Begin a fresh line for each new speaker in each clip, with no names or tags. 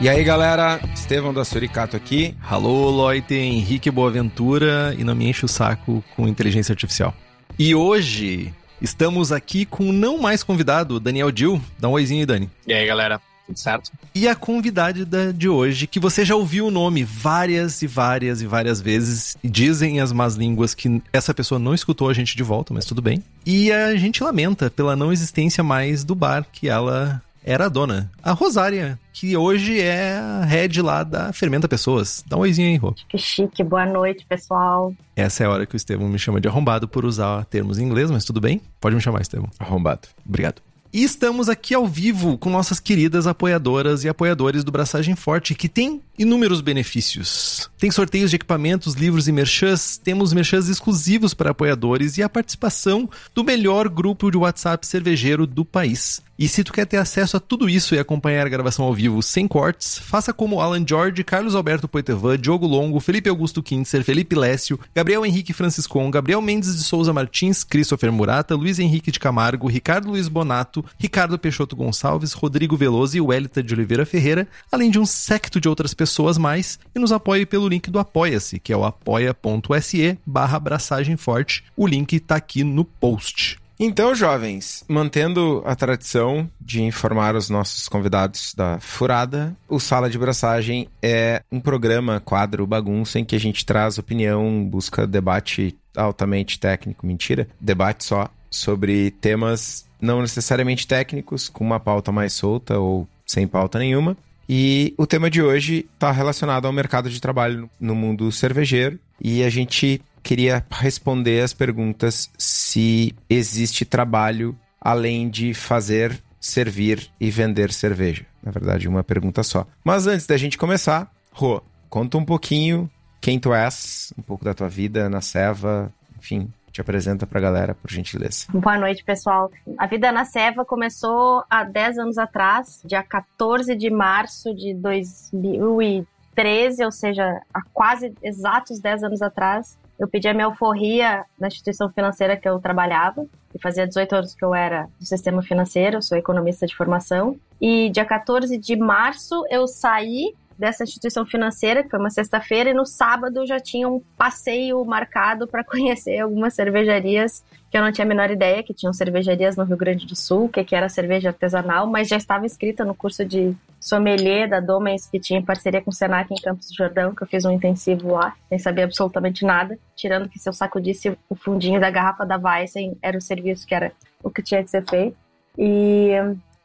E aí, galera, Estevão da Suricato aqui.
Alô, Loite, Henrique Boaventura e não me enche o saco com inteligência artificial. E hoje estamos aqui com o não mais convidado, Daniel Dil. Dá um oizinho aí, Dani.
E aí, galera, tudo certo?
E a convidada da- de hoje, que você já ouviu o nome várias e várias e várias vezes, e dizem as más línguas que essa pessoa não escutou a gente de volta, mas tudo bem. E a gente lamenta pela não existência mais do bar que ela era a dona. A Rosária, que hoje é a head lá da Fermenta Pessoas. Dá um oizinho aí, Rô.
Que chique, boa noite, pessoal.
Essa é a hora que o Estevão me chama de arrombado por usar termos em inglês, mas tudo bem. Pode me chamar, Estevão.
Arrombado.
Obrigado. E estamos aqui ao vivo com nossas queridas apoiadoras e apoiadores do Braçagem Forte, que tem inúmeros benefícios. Tem sorteios de equipamentos, livros e merchans, temos merchans exclusivos para apoiadores e a participação do melhor grupo de WhatsApp cervejeiro do país. E se tu quer ter acesso a tudo isso e acompanhar a gravação ao vivo sem cortes, faça como Alan George, Carlos Alberto Poitevin, Diogo Longo, Felipe Augusto Kintzer, Felipe Lécio, Gabriel Henrique Franciscon, Gabriel Mendes de Souza Martins, Christopher Murata, Luiz Henrique de Camargo, Ricardo Luiz Bonato, Ricardo Peixoto Gonçalves, Rodrigo Veloso e Wellington de Oliveira Ferreira, além de um secto de outras pessoas mais, e nos apoie pelo link do Apoia-se, que é o apoia.se barra forte. O link tá aqui no post.
Então, jovens, mantendo a tradição de informar os nossos convidados da Furada, o Sala de Braçagem é um programa, quadro, bagunça, em que a gente traz opinião, busca debate altamente técnico, mentira, debate só sobre temas não necessariamente técnicos, com uma pauta mais solta ou sem pauta nenhuma. E o tema de hoje está relacionado ao mercado de trabalho no mundo cervejeiro. E a gente queria responder as perguntas se existe trabalho além de fazer, servir e vender cerveja. Na verdade, uma pergunta só. Mas antes da gente começar, Rô, conta um pouquinho quem tu és, um pouco da tua vida na Seva, enfim, te apresenta pra galera, por gentileza.
Boa noite, pessoal. A vida na Seva começou há 10 anos atrás, dia 14 de março de 2013, ou seja, há quase exatos 10 anos atrás. Eu pedi a minha alforria na instituição financeira que eu trabalhava, e fazia 18 anos que eu era do sistema financeiro, sou economista de formação. E dia 14 de março eu saí dessa instituição financeira, que foi uma sexta-feira, e no sábado já tinha um passeio marcado para conhecer algumas cervejarias que eu não tinha a menor ideia que tinham cervejarias no Rio Grande do Sul, que, que era cerveja artesanal, mas já estava inscrita no curso de sommelier da Domens, que tinha parceria com o Senac em Campos do Jordão, que eu fiz um intensivo lá, sem saber absolutamente nada, tirando que se eu sacudisse o fundinho da garrafa da Weissen, era o serviço que era o que tinha que ser feito. E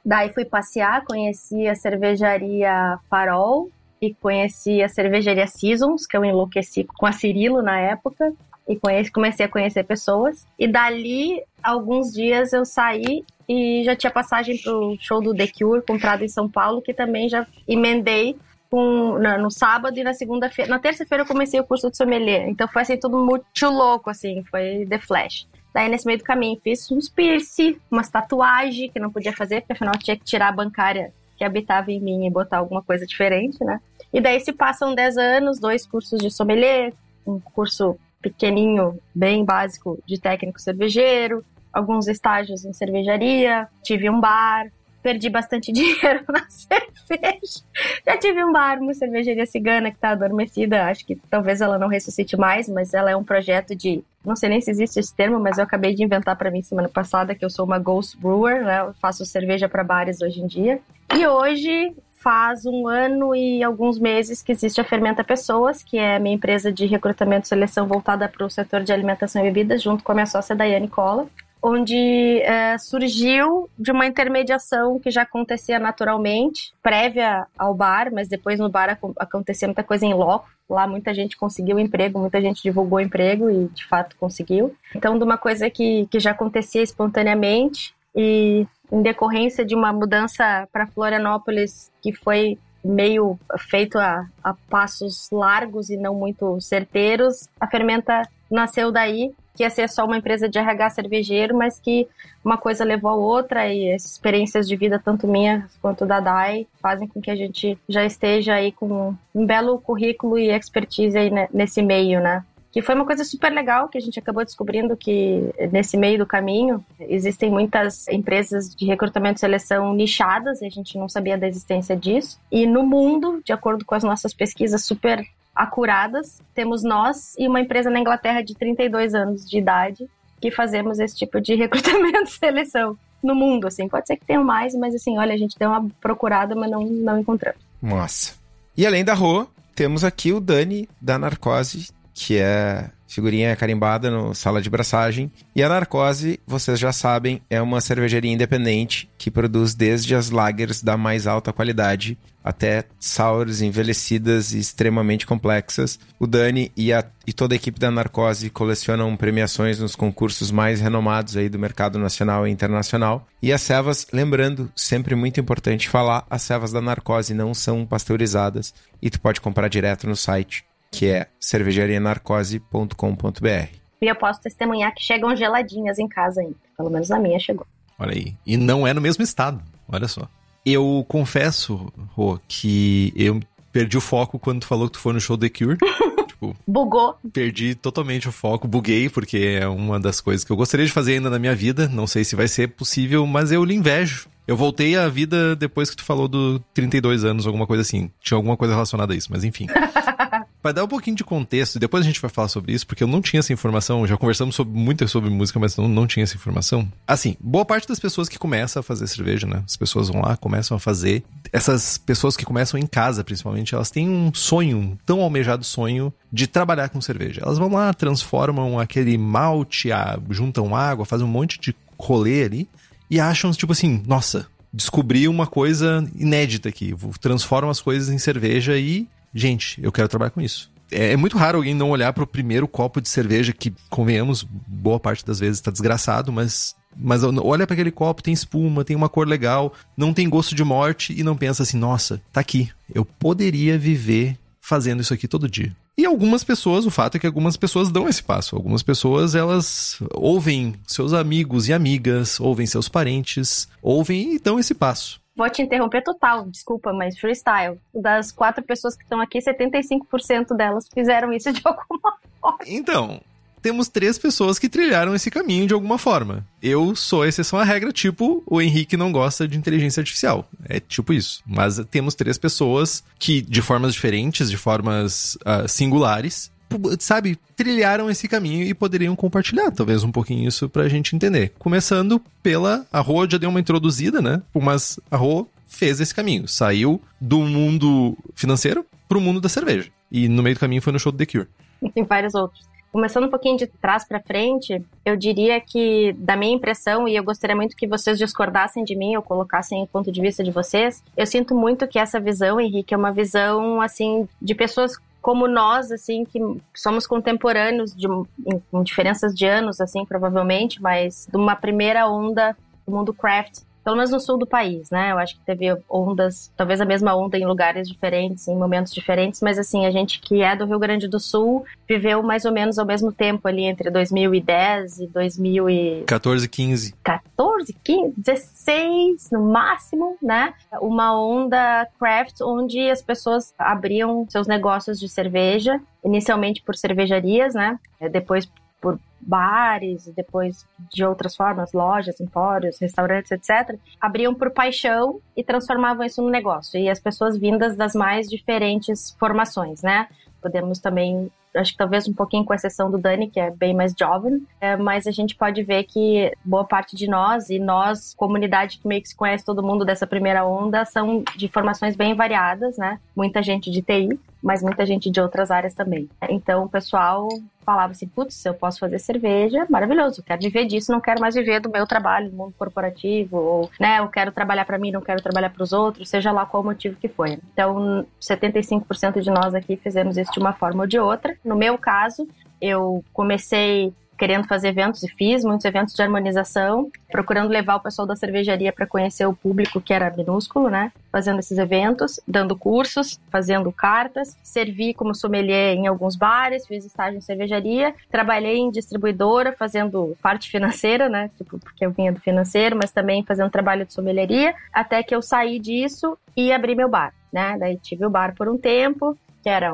daí fui passear, conheci a cervejaria Farol, e conheci a cervejaria Seasons, que eu enlouqueci com a Cirilo na época, e conheci, comecei a conhecer pessoas. E dali, alguns dias eu saí e já tinha passagem pro show do The Cure, comprado em São Paulo, que também já emendei com, na, no sábado e na segunda-feira. Na terça-feira eu comecei o curso de sommelier. Então foi assim, tudo muito louco, assim, foi The Flash. Daí, nesse meio do caminho, fiz uns piercing, umas tatuagens que não podia fazer, porque afinal tinha que tirar a bancária que habitava em mim e botar alguma coisa diferente, né? E daí se passam 10 anos, dois cursos de sommelier, um curso pequenininho, bem básico de técnico cervejeiro, alguns estágios em cervejaria, tive um bar, perdi bastante dinheiro na cerveja. Já tive um bar, uma cervejaria cigana que tá adormecida, acho que talvez ela não ressuscite mais, mas ela é um projeto de, não sei nem se existe esse termo, mas eu acabei de inventar para mim semana passada que eu sou uma ghost brewer, né? Eu faço cerveja para bares hoje em dia. E hoje faz um ano e alguns meses que existe a Fermenta Pessoas, que é a minha empresa de recrutamento e seleção voltada para o setor de alimentação e bebidas, junto com a minha sócia Daiane Cola onde é, surgiu de uma intermediação que já acontecia naturalmente, prévia ao bar, mas depois no bar acontecia muita coisa em loco. Lá muita gente conseguiu emprego, muita gente divulgou emprego e de fato conseguiu. Então, de uma coisa que, que já acontecia espontaneamente e em decorrência de uma mudança para Florianópolis que foi meio feito a, a passos largos e não muito certeiros, a Fermenta nasceu daí que ia ser só uma empresa de RH cervejeiro, mas que uma coisa levou a outra e as experiências de vida, tanto minha quanto da DAI, fazem com que a gente já esteja aí com um belo currículo e expertise aí nesse meio, né? que foi uma coisa super legal que a gente acabou descobrindo que nesse meio do caminho existem muitas empresas de recrutamento e seleção nichadas e a gente não sabia da existência disso. E no mundo, de acordo com as nossas pesquisas super acuradas. Temos nós e uma empresa na Inglaterra de 32 anos de idade que fazemos esse tipo de recrutamento e seleção no mundo, assim. Pode ser que tenham mais, mas assim, olha, a gente deu uma procurada, mas não, não encontramos.
Nossa. E além da Rô, temos aqui o Dani da Narcose, que é figurinha carimbada no sala de braçagem. E a Narcose, vocês já sabem, é uma cervejaria independente que produz desde as lagers da mais alta qualidade até sours envelhecidas e extremamente complexas. O Dani e, a, e toda a equipe da Narcose colecionam premiações nos concursos mais renomados aí do mercado nacional e internacional. E as cevas, lembrando, sempre muito importante falar, as cevas da Narcose não são pasteurizadas e tu pode comprar direto no site que é cervejarianarcose.com.br.
E eu posso testemunhar que chegam geladinhas em casa ainda. Pelo menos a minha chegou.
Olha aí. E não é no mesmo estado. Olha só. Eu confesso, Rô, que eu perdi o foco quando tu falou que tu foi no show The Cure. tipo,
Bugou.
Perdi totalmente o foco, buguei, porque é uma das coisas que eu gostaria de fazer ainda na minha vida. Não sei se vai ser possível, mas eu lhe invejo. Eu voltei à vida depois que tu falou do 32 anos, alguma coisa assim. Tinha alguma coisa relacionada a isso, mas enfim. Vai dar um pouquinho de contexto, depois a gente vai falar sobre isso, porque eu não tinha essa informação. Já conversamos sobre, muito sobre música, mas não, não tinha essa informação. Assim, boa parte das pessoas que começam a fazer cerveja, né? As pessoas vão lá, começam a fazer. Essas pessoas que começam em casa, principalmente, elas têm um sonho, um tão almejado sonho de trabalhar com cerveja. Elas vão lá, transformam aquele malte, juntam água, fazem um monte de rolê ali e acham, tipo assim, nossa, descobri uma coisa inédita aqui. Transformam as coisas em cerveja e gente, eu quero trabalhar com isso. É, é muito raro alguém não olhar para o primeiro copo de cerveja, que, convenhamos, boa parte das vezes está desgraçado, mas mas olha para aquele copo, tem espuma, tem uma cor legal, não tem gosto de morte e não pensa assim, nossa, tá aqui. Eu poderia viver fazendo isso aqui todo dia. E algumas pessoas, o fato é que algumas pessoas dão esse passo. Algumas pessoas, elas ouvem seus amigos e amigas, ouvem seus parentes, ouvem e dão esse passo.
Vou te interromper total, desculpa, mas freestyle. Das quatro pessoas que estão aqui, 75% delas fizeram isso de alguma forma.
Então, temos três pessoas que trilharam esse caminho de alguma forma. Eu sou a exceção à regra, tipo, o Henrique não gosta de inteligência artificial. É tipo isso. Mas temos três pessoas que, de formas diferentes, de formas uh, singulares, sabe, trilharam esse caminho e poderiam compartilhar talvez um pouquinho isso pra gente entender. Começando pela. A Rô já deu uma introduzida, né? Mas a Rô fez esse caminho. Saiu do mundo financeiro pro mundo da cerveja. E no meio do caminho foi no show do The Cure.
E vários outros. Começando um pouquinho de trás para frente, eu diria que, da minha impressão, e eu gostaria muito que vocês discordassem de mim ou colocassem o ponto de vista de vocês, eu sinto muito que essa visão, Henrique, é uma visão, assim, de pessoas como nós, assim, que somos contemporâneos, de, com diferenças de anos, assim, provavelmente, mas de uma primeira onda do mundo craft pelo menos no sul do país, né? Eu acho que teve ondas, talvez a mesma onda em lugares diferentes, em momentos diferentes, mas assim, a gente que é do Rio Grande do Sul viveu mais ou menos ao mesmo tempo ali entre 2010 e 2014,
15.
14, 15, 16 no máximo, né? Uma onda craft onde as pessoas abriam seus negócios de cerveja, inicialmente por cervejarias, né? Depois por bares, depois de outras formas, lojas, empórios, restaurantes, etc., abriam por paixão e transformavam isso no negócio. E as pessoas vindas das mais diferentes formações, né? Podemos também acho que talvez um pouquinho com exceção do Dani, que é bem mais jovem, é, mas a gente pode ver que boa parte de nós, e nós, comunidade que meio que se conhece todo mundo dessa primeira onda, são de formações bem variadas, né? Muita gente de TI, mas muita gente de outras áreas também. Então, o pessoal falava assim, putz, eu posso fazer cerveja, maravilhoso, quero viver disso, não quero mais viver do meu trabalho no mundo corporativo, ou, né, eu quero trabalhar para mim, não quero trabalhar para os outros, seja lá qual o motivo que foi. Então, 75% de nós aqui fizemos isso de uma forma ou de outra. No meu caso, eu comecei querendo fazer eventos e fiz muitos eventos de harmonização, procurando levar o pessoal da cervejaria para conhecer o público que era minúsculo, né? Fazendo esses eventos, dando cursos, fazendo cartas, servi como sommelier em alguns bares, fiz estágio em cervejaria, trabalhei em distribuidora fazendo parte financeira, né? Tipo, porque eu vinha do financeiro, mas também fazendo trabalho de sommelieria, até que eu saí disso e abri meu bar, né? Daí tive o bar por um tempo, que era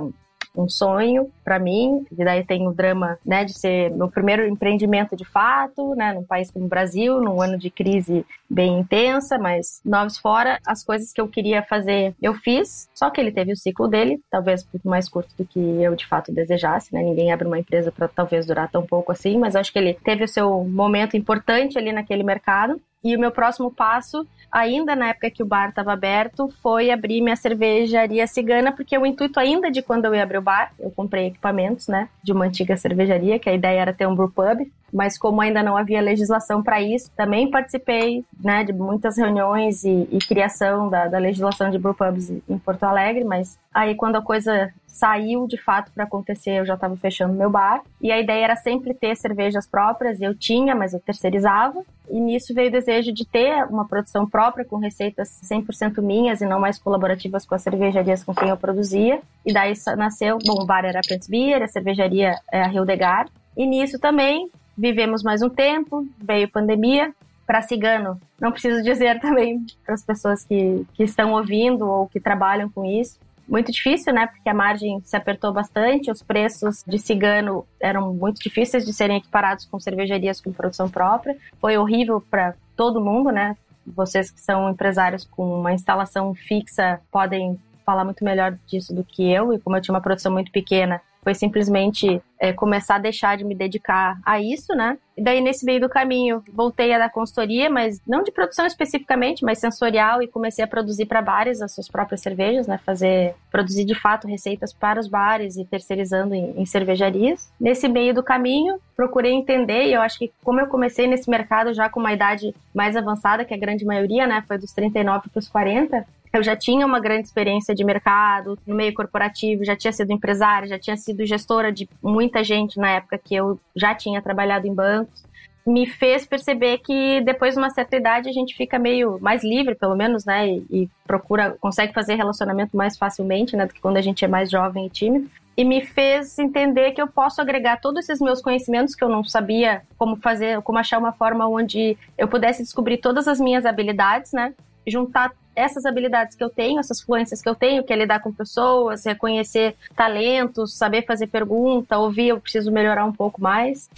um um sonho para mim. E daí tem o drama, né, de ser meu primeiro empreendimento de fato, né, num país como o Brasil, num ano de crise bem intensa, mas novos fora, as coisas que eu queria fazer, eu fiz. Só que ele teve o ciclo dele, talvez muito mais curto do que eu de fato desejasse, né? Ninguém abre uma empresa para talvez durar tão pouco assim, mas acho que ele teve o seu momento importante ali naquele mercado. E o meu próximo passo ainda na época que o bar estava aberto, foi abrir minha cervejaria cigana, porque o intuito ainda de quando eu ia abrir o bar, eu comprei equipamentos, né, de uma antiga cervejaria, que a ideia era ter um brew pub, mas como ainda não havia legislação para isso, também participei, né, de muitas reuniões e, e criação da, da legislação de brew pubs em Porto Alegre, mas aí quando a coisa saiu de fato para acontecer, eu já estava fechando meu bar. E a ideia era sempre ter cervejas próprias, eu tinha, mas eu terceirizava. E nisso veio o desejo de ter uma produção própria com receitas 100% minhas e não mais colaborativas com as cervejarias com quem eu produzia. E daí nasceu, bom, o bar era a Prince Beer, a cervejaria é a Hildegard. E nisso também vivemos mais um tempo, veio pandemia, para cigano. Não preciso dizer também para as pessoas que, que estão ouvindo ou que trabalham com isso muito difícil, né? Porque a margem se apertou bastante, os preços de cigano eram muito difíceis de serem equiparados com cervejarias com produção própria. Foi horrível para todo mundo, né? Vocês que são empresários com uma instalação fixa podem falar muito melhor disso do que eu, e como eu tinha uma produção muito pequena, foi simplesmente é, começar a deixar de me dedicar a isso, né? E daí, nesse meio do caminho, voltei a dar consultoria, mas não de produção especificamente, mas sensorial, e comecei a produzir para bares as suas próprias cervejas, né? Fazer, produzir de fato receitas para os bares e terceirizando em, em cervejarias. Nesse meio do caminho, procurei entender, e eu acho que como eu comecei nesse mercado já com uma idade mais avançada, que a grande maioria, né? Foi dos 39 para os 40, eu já tinha uma grande experiência de mercado, no meio corporativo, já tinha sido empresária, já tinha sido gestora de muita gente na época que eu já tinha trabalhado em bancos. Me fez perceber que depois de uma certa idade a gente fica meio mais livre, pelo menos, né? E, e procura, consegue fazer relacionamento mais facilmente, né? Do que quando a gente é mais jovem e tímido e me fez entender que eu posso agregar todos esses meus conhecimentos que eu não sabia como fazer, como achar uma forma onde eu pudesse descobrir todas as minhas habilidades, né? Juntar essas habilidades que eu tenho, essas fluências que eu tenho, que é lidar com pessoas, reconhecer talentos, saber fazer pergunta, ouvir, eu preciso melhorar um pouco mais.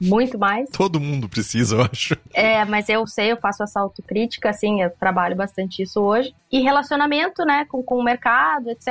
Muito mais.
Todo mundo precisa, eu acho.
É, mas eu sei, eu faço essa autocrítica, assim, eu trabalho bastante isso hoje. E relacionamento, né, com, com o mercado, etc.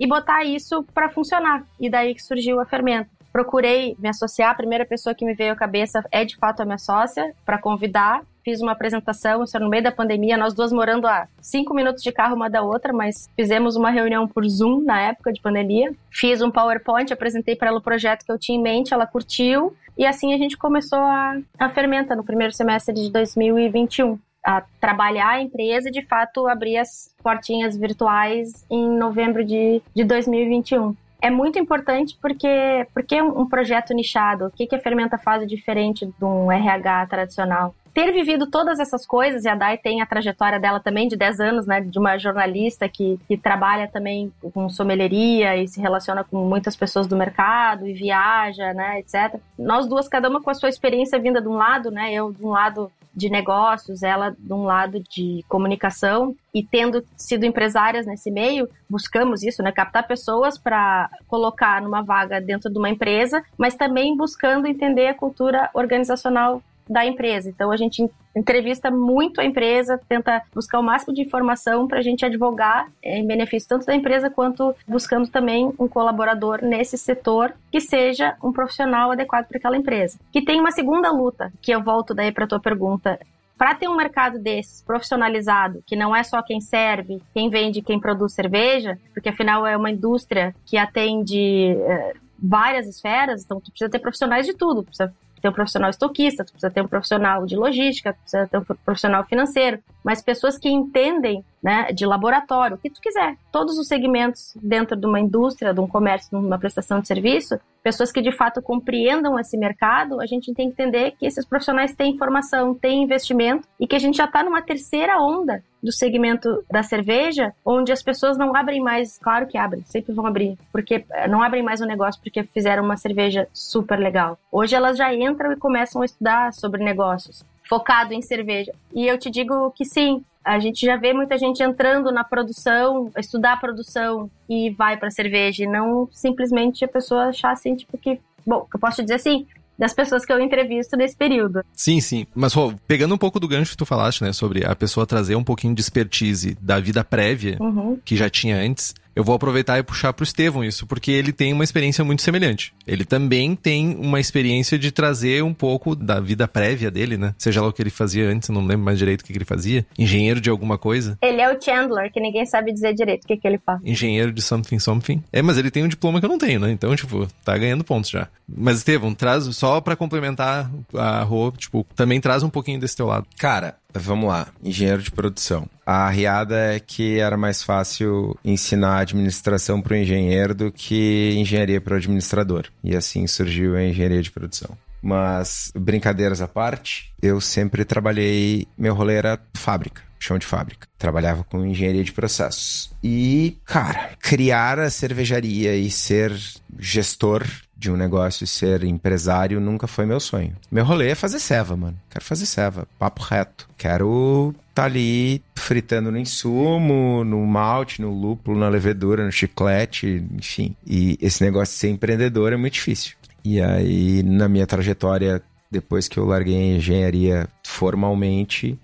E botar isso para funcionar. E daí que surgiu a Fermenta procurei me associar. A primeira pessoa que me veio à cabeça é de fato a minha sócia, para convidar. Fiz uma apresentação, isso era no meio da pandemia, nós duas morando a cinco minutos de carro uma da outra, mas fizemos uma reunião por Zoom na época de pandemia. Fiz um PowerPoint, apresentei para ela o projeto que eu tinha em mente, ela curtiu, e assim a gente começou a, a fermenta no primeiro semestre de 2021 a trabalhar a empresa e de fato abrir as portinhas virtuais em novembro de, de 2021 é muito importante porque porque um projeto nichado, o que, que a Fermenta faz diferente de um RH tradicional? ter vivido todas essas coisas, e a Dai tem a trajetória dela também de 10 anos, né, de uma jornalista que, que trabalha também com sommelieria e se relaciona com muitas pessoas do mercado e viaja, né, etc. Nós duas, cada uma com a sua experiência vinda de um lado, né, eu de um lado de negócios, ela de um lado de comunicação e tendo sido empresárias nesse meio, buscamos isso, né, captar pessoas para colocar numa vaga dentro de uma empresa, mas também buscando entender a cultura organizacional da empresa. Então a gente entrevista muito a empresa, tenta buscar o máximo de informação para a gente advogar em benefício tanto da empresa quanto buscando também um colaborador nesse setor que seja um profissional adequado para aquela empresa. Que tem uma segunda luta, que eu volto daí para tua pergunta, para ter um mercado desses profissionalizado, que não é só quem serve, quem vende, quem produz cerveja, porque afinal é uma indústria que atende é, várias esferas, então tu precisa ter profissionais de tudo, precisa ter um profissional estoquista, tu precisa ter um profissional de logística, tu precisa ter um profissional financeiro, mas pessoas que entendem né, de laboratório, o que tu quiser. Todos os segmentos dentro de uma indústria, de um comércio, de uma prestação de serviço, pessoas que de fato compreendam esse mercado, a gente tem que entender que esses profissionais têm informação, têm investimento e que a gente já está numa terceira onda do segmento da cerveja, onde as pessoas não abrem mais, claro que abrem, sempre vão abrir, porque eh, não abrem mais um negócio porque fizeram uma cerveja super legal. Hoje elas já entram e começam a estudar sobre negócios focado em cerveja. E eu te digo que sim, a gente já vê muita gente entrando na produção, estudar a produção e vai para cerveja, e não simplesmente a pessoa achar assim, tipo que, bom, eu posso dizer assim, das pessoas que eu entrevisto nesse período.
Sim, sim. Mas, pô, pegando um pouco do gancho que tu falaste, né, sobre a pessoa trazer um pouquinho de expertise da vida prévia uhum. que já tinha antes, eu vou aproveitar e puxar pro Estevão isso, porque ele tem uma experiência muito semelhante. Ele também tem uma experiência de trazer um pouco da vida prévia dele, né? Seja lá o que ele fazia antes, não lembro mais direito o que ele fazia. Engenheiro de alguma coisa.
Ele é o Chandler, que ninguém sabe dizer direito o que, que ele faz.
Engenheiro de something something. É, mas ele tem um diploma que eu não tenho, né? Então, tipo, tá ganhando pontos já. Mas, Estevão, traz só para complementar a Rô, tipo, também traz um pouquinho desse teu lado.
Cara, Vamos lá, engenheiro de produção. A riada é que era mais fácil ensinar administração para o engenheiro do que engenharia para o administrador. E assim surgiu a engenharia de produção. Mas, brincadeiras à parte, eu sempre trabalhei. Meu rolê era fábrica, chão de fábrica. Trabalhava com engenharia de processos. E, cara, criar a cervejaria e ser gestor de um negócio e ser empresário nunca foi meu sonho. Meu rolê é fazer ceva, mano. Quero fazer ceva, papo reto. Quero tá ali fritando no insumo, no malte, no lúpulo, na levedura, no chiclete, enfim. E esse negócio de ser empreendedor é muito difícil. E aí, na minha trajetória, depois que eu larguei a engenharia formalmente,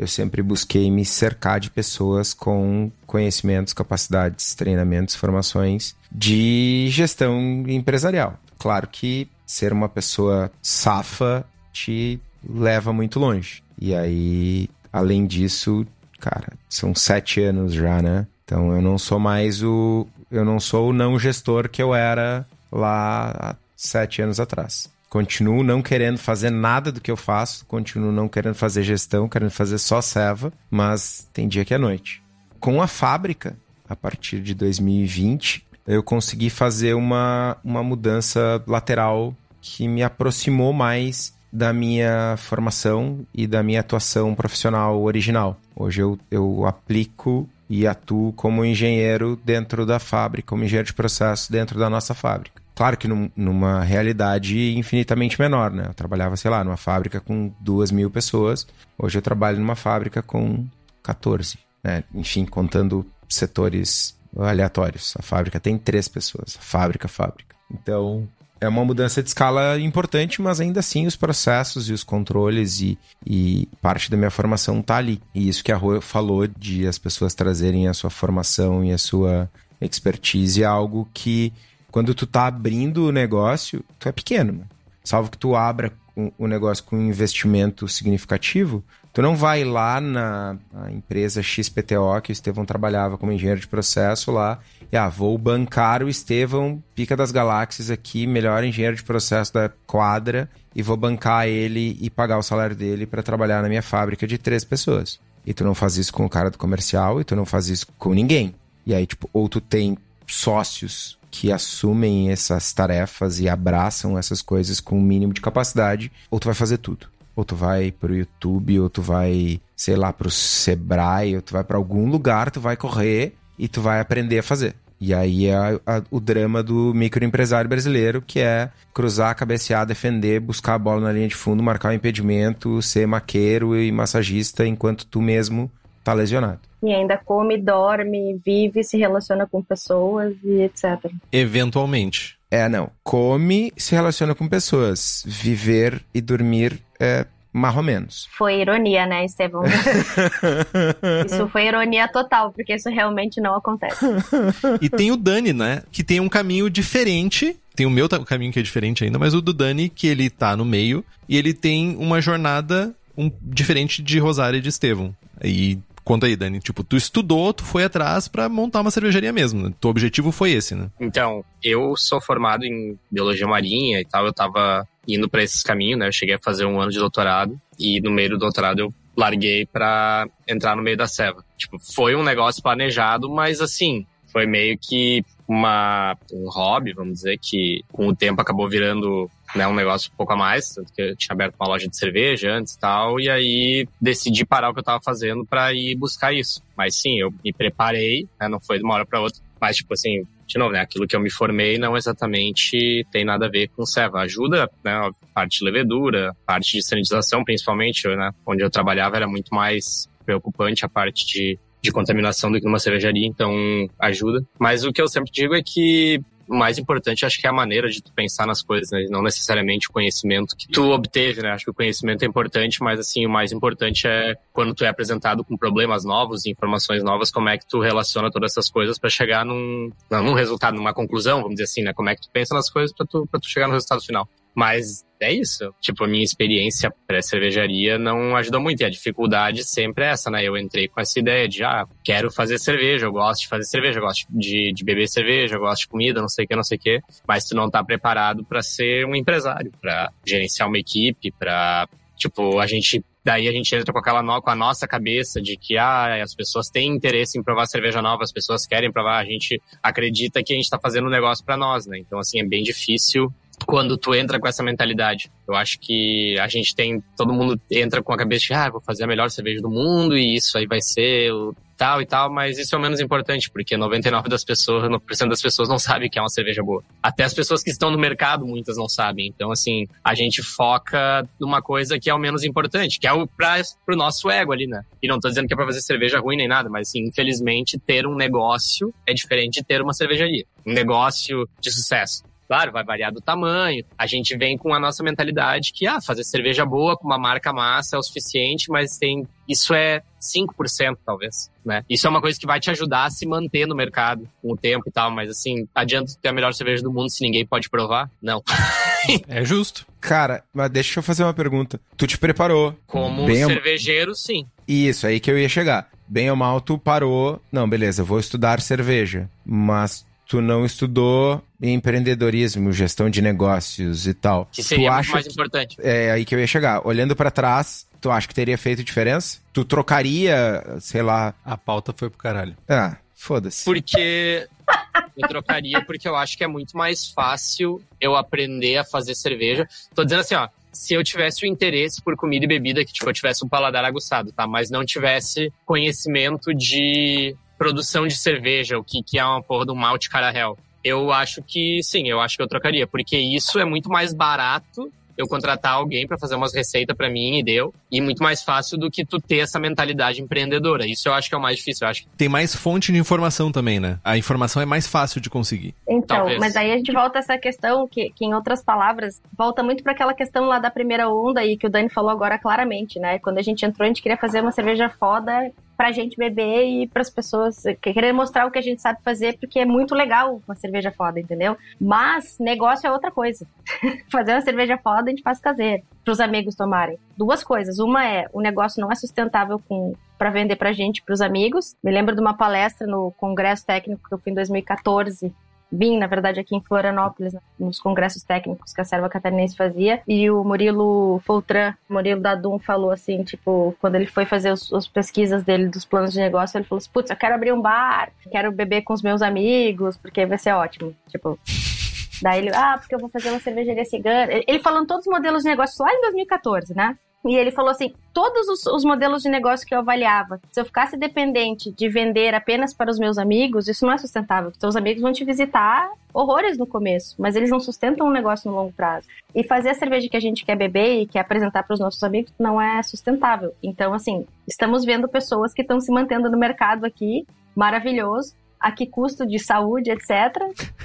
eu sempre busquei me cercar de pessoas com conhecimentos, capacidades, treinamentos, formações de gestão empresarial. Claro que ser uma pessoa safa te leva muito longe. E aí, além disso, cara, são sete anos já, né? Então eu não sou mais o. Eu não sou o não gestor que eu era lá há sete anos atrás. Continuo não querendo fazer nada do que eu faço, continuo não querendo fazer gestão, querendo fazer só serva, mas tem dia que é noite. Com a fábrica, a partir de 2020, eu consegui fazer uma, uma mudança lateral que me aproximou mais da minha formação e da minha atuação profissional original. Hoje eu, eu aplico e atuo como engenheiro dentro da fábrica, como engenheiro de processo dentro da nossa fábrica. Claro que num, numa realidade infinitamente menor, né? Eu trabalhava, sei lá, numa fábrica com duas mil pessoas. Hoje eu trabalho numa fábrica com 14, né? Enfim, contando setores aleatórios. A fábrica tem três pessoas. Fábrica, fábrica. Então, é uma mudança de escala importante, mas ainda assim os processos e os controles e, e parte da minha formação tá ali. E isso que a Rô falou de as pessoas trazerem a sua formação e a sua expertise é algo que quando tu tá abrindo o negócio, tu é pequeno, mano. Salvo que tu abra o negócio com um investimento significativo, tu não vai lá na empresa XPTO, que o Estevão trabalhava como engenheiro de processo lá, e ah, vou bancar o Estevão, pica das galáxias aqui, melhor engenheiro de processo da quadra, e vou bancar ele e pagar o salário dele para trabalhar na minha fábrica de três pessoas. E tu não faz isso com o cara do comercial, e tu não faz isso com ninguém. E aí, tipo, ou tu tem sócios que assumem essas tarefas e abraçam essas coisas com o um mínimo de capacidade, ou tu vai fazer tudo. Ou tu vai pro YouTube, ou tu vai, sei lá, pro Sebrae, ou tu vai para algum lugar, tu vai correr e tu vai aprender a fazer. E aí é a, a, o drama do microempresário brasileiro, que é cruzar, cabecear, defender, buscar a bola na linha de fundo, marcar o impedimento, ser maqueiro e massagista enquanto tu mesmo tá lesionado.
E ainda come, dorme, vive, se relaciona com pessoas e etc.
Eventualmente.
É, não. Come, se relaciona com pessoas. Viver e dormir é marromenos.
Foi ironia, né, Estevão? isso foi ironia total, porque isso realmente não acontece.
e tem o Dani, né? Que tem um caminho diferente. Tem o meu caminho que é diferente ainda, mas o do Dani, que ele tá no meio, e ele tem uma jornada um, diferente de Rosário e de Estevão. E Conta aí, Dani. Tipo, tu estudou, tu foi atrás para montar uma cervejaria mesmo. Né? Teu objetivo foi esse, né?
Então, eu sou formado em biologia marinha e tal. Eu tava indo para esses caminhos, né? Eu cheguei a fazer um ano de doutorado e no meio do doutorado eu larguei para entrar no meio da ceva. Tipo, foi um negócio planejado, mas assim, foi meio que uma, um hobby, vamos dizer, que com o tempo acabou virando né, um negócio um pouco a mais, tanto que eu tinha aberto uma loja de cerveja antes e tal, e aí decidi parar o que eu tava fazendo para ir buscar isso. Mas sim, eu me preparei, né, não foi de uma hora para outra, mas tipo assim, de novo, né, aquilo que eu me formei não exatamente tem nada a ver com ceva. Ajuda, né, parte de levedura, parte de sanitização, principalmente, né, onde eu trabalhava era muito mais preocupante a parte de de contaminação do que numa cervejaria, então ajuda. Mas o que eu sempre digo é que mais importante acho que é a maneira de tu pensar nas coisas, né? Não necessariamente o conhecimento que tu obteve, né? Acho que o conhecimento é importante, mas assim, o mais importante é quando tu é apresentado com problemas novos, informações novas, como é que tu relaciona todas essas coisas para chegar num, num resultado, numa conclusão, vamos dizer assim, né? Como é que tu pensa nas coisas para tu, pra tu chegar no resultado final. Mas é isso. Tipo, a minha experiência pré-cervejaria não ajudou muito. E a dificuldade sempre é essa, né? Eu entrei com essa ideia de, ah, quero fazer cerveja, eu gosto de fazer cerveja, eu gosto de, de beber cerveja, eu gosto de comida, não sei o que, não sei o que. Mas tu não tá preparado para ser um empresário, para gerenciar uma equipe, para Tipo, a gente daí a gente entra com aquela no, com a nossa cabeça de que ah, as pessoas têm interesse em provar cerveja nova, as pessoas querem provar, a gente acredita que a gente está fazendo um negócio para nós, né? Então assim é bem difícil quando tu entra com essa mentalidade. Eu acho que a gente tem, todo mundo entra com a cabeça de, ah, vou fazer a melhor cerveja do mundo e isso aí vai ser o tal e tal, mas isso é o menos importante, porque 99% das pessoas, 9% das pessoas não sabem que é uma cerveja boa. Até as pessoas que estão no mercado, muitas não sabem. Então, assim, a gente foca numa coisa que é o menos importante, que é o pra, pro nosso ego ali, né? E não tô dizendo que é pra fazer cerveja ruim nem nada, mas assim, infelizmente, ter um negócio é diferente de ter uma cervejaria. Um negócio de sucesso. Claro, vai variar do tamanho. A gente vem com a nossa mentalidade que, ah, fazer cerveja boa com uma marca massa é o suficiente, mas tem isso é 5% talvez, né? Isso é uma coisa que vai te ajudar a se manter no mercado com o tempo e tal, mas assim, adianta ter a melhor cerveja do mundo se ninguém pode provar? Não.
é justo.
Cara, mas deixa eu fazer uma pergunta. Tu te preparou?
Como Bem cervejeiro, sim.
Isso, aí que eu ia chegar. Bem ou mal, tu parou. Não, beleza, eu vou estudar cerveja. Mas tu não estudou empreendedorismo, gestão de negócios e tal.
Que seria
tu
acha mais que, importante.
É aí que eu ia chegar. Olhando para trás, tu acha que teria feito diferença? Tu trocaria, sei lá.
A pauta foi pro caralho.
Ah, foda-se.
Porque. eu trocaria porque eu acho que é muito mais fácil eu aprender a fazer cerveja. Tô dizendo assim, ó. Se eu tivesse o interesse por comida e bebida, que tipo, eu tivesse um paladar aguçado, tá? Mas não tivesse conhecimento de produção de cerveja, o que, que é uma porra de um malte carahel. Eu acho que sim, eu acho que eu trocaria, porque isso é muito mais barato eu contratar alguém para fazer umas receitas para mim e deu. E muito mais fácil do que tu ter essa mentalidade empreendedora. Isso eu acho que é o mais difícil. Eu acho.
Tem mais fonte de informação também, né? A informação é mais fácil de conseguir.
Então, Talvez. mas aí a gente volta a essa questão que, que em outras palavras, volta muito para aquela questão lá da primeira onda e que o Dani falou agora claramente, né? Quando a gente entrou, a gente queria fazer uma cerveja foda pra gente beber e pras pessoas querer mostrar o que a gente sabe fazer, porque é muito legal uma cerveja foda, entendeu? Mas negócio é outra coisa. fazer uma cerveja foda a gente faz caseiro, pros amigos tomarem. Duas coisas. Uma é, o negócio não é sustentável com para vender pra gente, pros amigos. Me lembro de uma palestra no Congresso Técnico que eu fui em 2014, vim, na verdade, aqui em Florianópolis, nos congressos técnicos que a Serva Catarinense fazia, e o Murilo Foltran, Murilo Dadum, falou assim, tipo, quando ele foi fazer os, as pesquisas dele dos planos de negócio, ele falou assim, putz, eu quero abrir um bar, quero beber com os meus amigos, porque vai ser ótimo, tipo... Daí ele, ah, porque eu vou fazer uma cervejaria cigana. Ele falando todos os modelos de negócio lá em 2014, né? E ele falou assim: todos os, os, modelos de negócio que eu avaliava, se eu ficasse dependente de vender apenas para os meus amigos, isso não é sustentável. Seus amigos vão te visitar horrores no começo, mas eles não sustentam um negócio no longo prazo. E fazer a cerveja que a gente quer beber e quer apresentar para os nossos amigos não é sustentável. Então, assim, estamos vendo pessoas que estão se mantendo no mercado aqui, maravilhoso, a que custo de saúde, etc.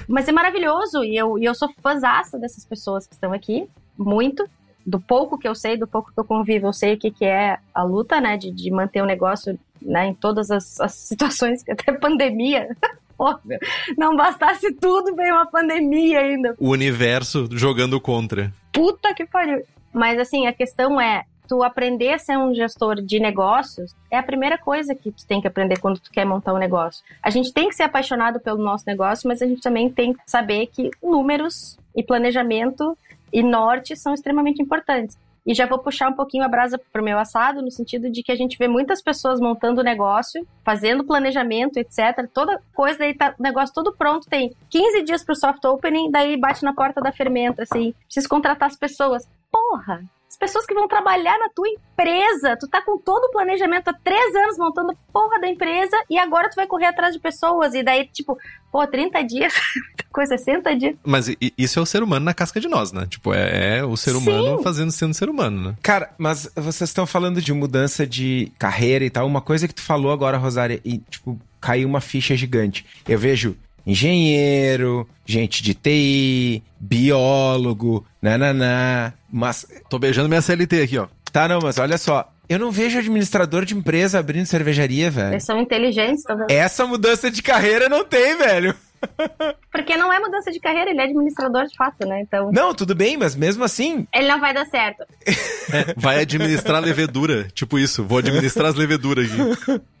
Mas é maravilhoso e eu, e eu sou fãzaça dessas pessoas que estão aqui, muito. Do pouco que eu sei, do pouco que eu convivo, eu sei o que, que é a luta, né, de, de manter o negócio né, em todas as, as situações, até pandemia. Óbvio, não bastasse tudo, veio uma pandemia ainda.
O universo jogando contra.
Puta que pariu. Mas assim, a questão é, tu aprender a ser um gestor de negócios é a primeira coisa que tu tem que aprender quando tu quer montar um negócio. A gente tem que ser apaixonado pelo nosso negócio, mas a gente também tem que saber que números e planejamento e norte são extremamente importantes. E já vou puxar um pouquinho a brasa pro meu assado, no sentido de que a gente vê muitas pessoas montando negócio, fazendo planejamento, etc. Toda coisa, daí tá o negócio todo pronto, tem 15 dias pro soft opening, daí bate na porta da fermenta, assim, precisa contratar as pessoas. Porra, as pessoas que vão trabalhar na tua empresa. Tu tá com todo o planejamento há três anos montando a porra da empresa e agora tu vai correr atrás de pessoas. E daí, tipo, pô, 30 dias, coisa, 60 dias.
Mas isso é o ser humano na casca de nós, né? Tipo, é, é o ser humano Sim. fazendo sendo ser humano, né?
Cara, mas vocês estão falando de mudança de carreira e tal. Uma coisa que tu falou agora, Rosária, e, tipo, caiu uma ficha gigante. Eu vejo engenheiro, gente de TI, biólogo, nananã, mas...
Tô beijando minha CLT aqui, ó.
Tá, não, mas olha só, eu não vejo administrador de empresa abrindo cervejaria, velho.
Eles são inteligentes também.
Essa mudança de carreira não tem, velho.
Porque não é mudança de carreira, ele é administrador de fato, né? Então.
Não, tudo bem, mas mesmo assim.
Ele não vai dar certo.
É, vai administrar levedura. Tipo isso, vou administrar as leveduras aqui.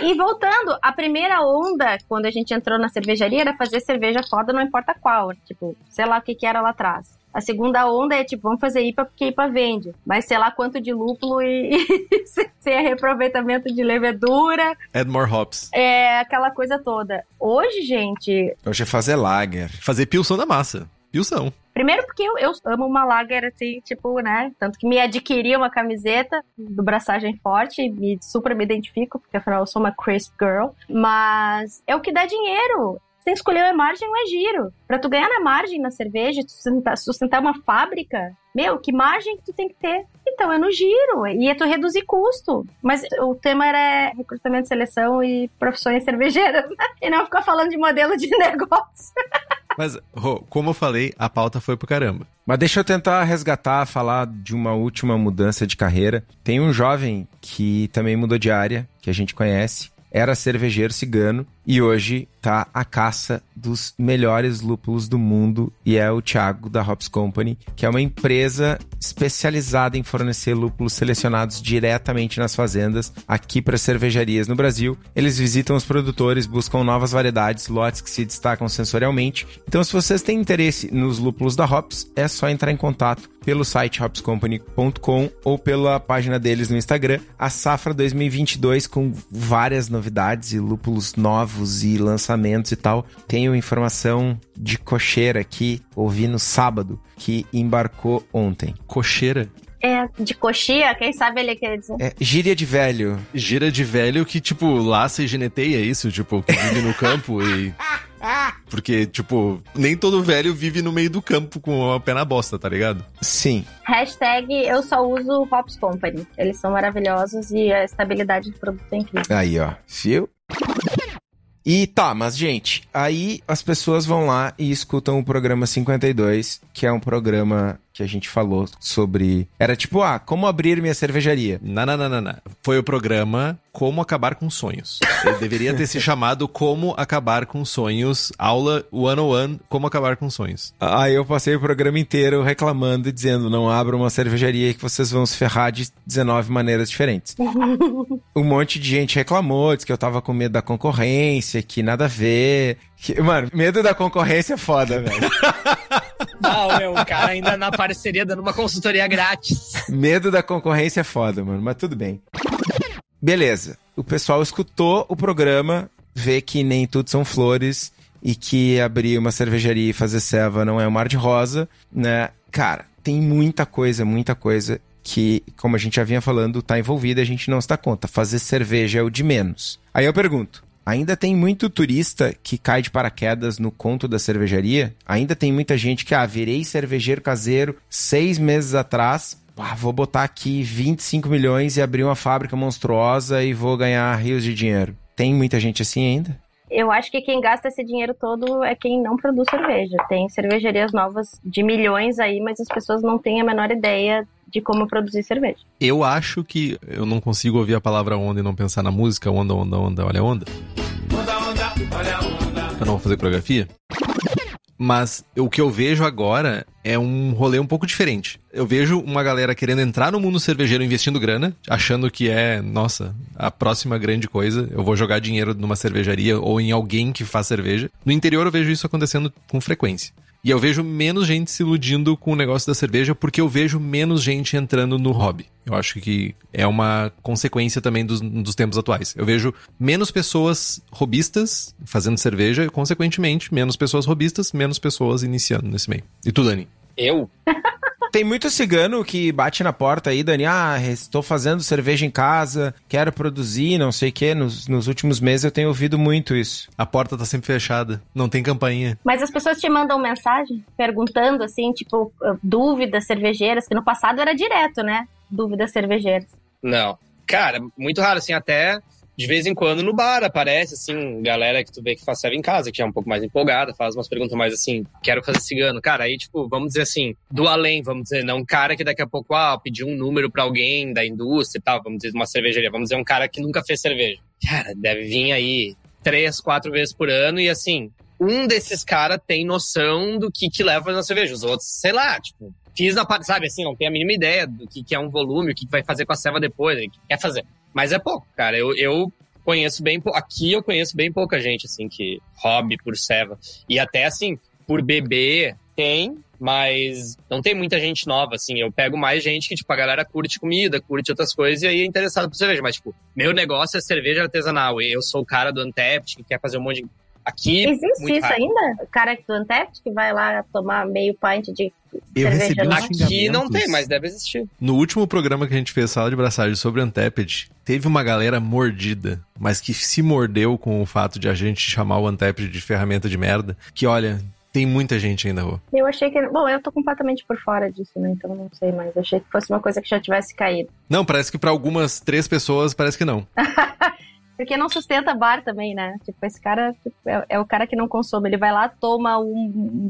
E voltando, a primeira onda, quando a gente entrou na cervejaria, era fazer cerveja foda, não importa qual. Tipo, sei lá o que, que era lá atrás. A segunda onda é tipo, vamos fazer IPA porque IPA vende. Mas sei lá quanto de lúpulo e, e sem reaproveitamento de levedura.
Add more hops.
É, aquela coisa toda. Hoje, gente.
Hoje é fazer lager.
Fazer pilson da massa. Pilsão.
Primeiro porque eu, eu, amo uma lager, assim, tipo, né? Tanto que me adquiri uma camiseta do Braçagem Forte e me, super me identifico, porque afinal eu sou uma crisp girl. Mas é o que dá dinheiro tem que escolher a margem ou é giro. Pra tu ganhar na margem na cerveja, sustentar, sustentar uma fábrica, meu, que margem que tu tem que ter? Então é no giro, e é tu reduzir custo. Mas o tema era recrutamento, seleção e profissões cervejeiras, né? E não ficar falando de modelo de negócio.
Mas, como eu falei, a pauta foi pro caramba.
Mas deixa eu tentar resgatar, falar de uma última mudança de carreira. Tem um jovem que também mudou de área, que a gente conhece, era cervejeiro cigano e hoje tá a caça dos melhores lúpulos do mundo e é o Thiago da Hops Company, que é uma empresa especializada em fornecer lúpulos selecionados diretamente nas fazendas aqui para cervejarias no Brasil. Eles visitam os produtores, buscam novas variedades, lotes que se destacam sensorialmente. Então, se vocês têm interesse nos lúpulos da Hops, é só entrar em contato pelo site hopscompany.com ou pela página deles no Instagram, a Safra 2022 com várias novidades e lúpulos novos novos e lançamentos e tal. Tenho informação de cocheira aqui, ouvi no sábado, que embarcou ontem.
Cocheira?
É, de coxia, quem sabe ele quer dizer.
É, gíria de velho.
Gíria de velho que, tipo, laça e geneteia isso, tipo, que vive no campo e. Porque, tipo, nem todo velho vive no meio do campo com a pé na bosta, tá ligado?
Sim.
Hashtag eu só uso Hops Company. Eles são maravilhosos e a estabilidade do produto é incrível.
Aí, ó. Fio. E tá, mas gente, aí as pessoas vão lá e escutam o programa 52, que é um programa que a gente falou sobre. Era tipo, ah, como abrir minha cervejaria.
Não, não, não, não, não. Foi o programa Como Acabar com Sonhos. Ele deveria ter se chamado Como Acabar com Sonhos, aula 101, Como Acabar com Sonhos.
Aí eu passei o programa inteiro reclamando e dizendo: não abra uma cervejaria que vocês vão se ferrar de 19 maneiras diferentes. um monte de gente reclamou, disse que eu tava com medo da concorrência, que nada a ver. Que, mano, medo da concorrência é foda, velho.
Não, meu, o cara ainda na parceria dando uma consultoria grátis.
Medo da concorrência é foda, mano, mas tudo bem. Beleza. O pessoal escutou o programa, vê que nem tudo são flores e que abrir uma cervejaria e fazer ceva não é um mar de rosa, né? Cara, tem muita coisa, muita coisa que, como a gente já vinha falando, tá envolvida, a gente não se dá conta. Fazer cerveja é o de menos. Aí eu pergunto, Ainda tem muito turista que cai de paraquedas no conto da cervejaria. Ainda tem muita gente que, ah, virei cervejeiro caseiro seis meses atrás. Ah, vou botar aqui 25 milhões e abrir uma fábrica monstruosa e vou ganhar rios de dinheiro. Tem muita gente assim ainda?
Eu acho que quem gasta esse dinheiro todo é quem não produz cerveja. Tem cervejarias novas de milhões aí, mas as pessoas não têm a menor ideia de como produzir cerveja.
Eu acho que eu não consigo ouvir a palavra onda e não pensar na música onda, onda, onda, olha a onda. Onda, onda, olha a onda. Eu não vou fazer coreografia. Mas o que eu vejo agora é um rolê um pouco diferente. Eu vejo uma galera querendo entrar no mundo cervejeiro investindo grana, achando que é, nossa, a próxima grande coisa. Eu vou jogar dinheiro numa cervejaria ou em alguém que faz cerveja. No interior eu vejo isso acontecendo com frequência. E eu vejo menos gente se iludindo com o negócio da cerveja porque eu vejo menos gente entrando no hobby. Eu acho que é uma consequência também dos, dos tempos atuais. Eu vejo menos pessoas robistas fazendo cerveja e, consequentemente, menos pessoas robistas, menos pessoas iniciando nesse meio. E tu, Dani?
Eu?
Tem muito cigano que bate na porta aí, Dani. Ah, estou fazendo cerveja em casa, quero produzir, não sei o quê. Nos, nos últimos meses eu tenho ouvido muito isso.
A porta tá sempre fechada, não tem campainha.
Mas as pessoas te mandam mensagem perguntando, assim, tipo, dúvidas cervejeiras, que no passado era direto, né? Dúvidas cervejeiras.
Não. Cara, muito raro, assim, até de vez em quando no bar aparece, assim, galera que tu vê que faz serve em casa, que é um pouco mais empolgada, faz umas perguntas mais assim, quero fazer cigano. Cara, aí, tipo, vamos dizer assim, do além, vamos dizer, não um cara que daqui a pouco, ah, pediu um número pra alguém da indústria e tal, vamos dizer, uma cervejaria, vamos dizer, um cara que nunca fez cerveja. Cara, deve vir aí três, quatro vezes por ano e assim, um desses caras tem noção do que que leva na cerveja. Os outros, sei lá, tipo, fiz na parte, sabe, assim, não tem a mínima ideia do que, que é um volume, o que, vai fazer com a ceva depois, o que quer fazer. Mas é pouco, cara. Eu, eu conheço bem, aqui eu conheço bem pouca gente, assim, que hobby por ceva. E até, assim, por beber, tem, mas não tem muita gente nova, assim. Eu pego mais gente que, tipo, a galera curte comida, curte outras coisas e aí é interessado por cerveja. Mas, tipo, meu negócio é cerveja artesanal. Eu sou o cara do Antept que quer fazer um monte de. Aqui.
Existe isso raro. ainda? O cara do Antept que vai lá tomar meio pint de
eu recebi um
Aqui não tem, mas deve existir.
No último programa que a gente fez, Sala de Braçagem, sobre Anteped, teve uma galera mordida, mas que se mordeu com o fato de a gente chamar o Anteped de ferramenta de merda, que olha, tem muita gente ainda, Rô.
Eu achei que. Bom, eu tô completamente por fora disso, né? Então não sei mais. Achei que fosse uma coisa que já tivesse caído.
Não, parece que para algumas três pessoas parece que não.
Porque não sustenta bar também, né? Tipo, esse cara tipo, é, é, o cara que não consome. Ele vai lá, toma o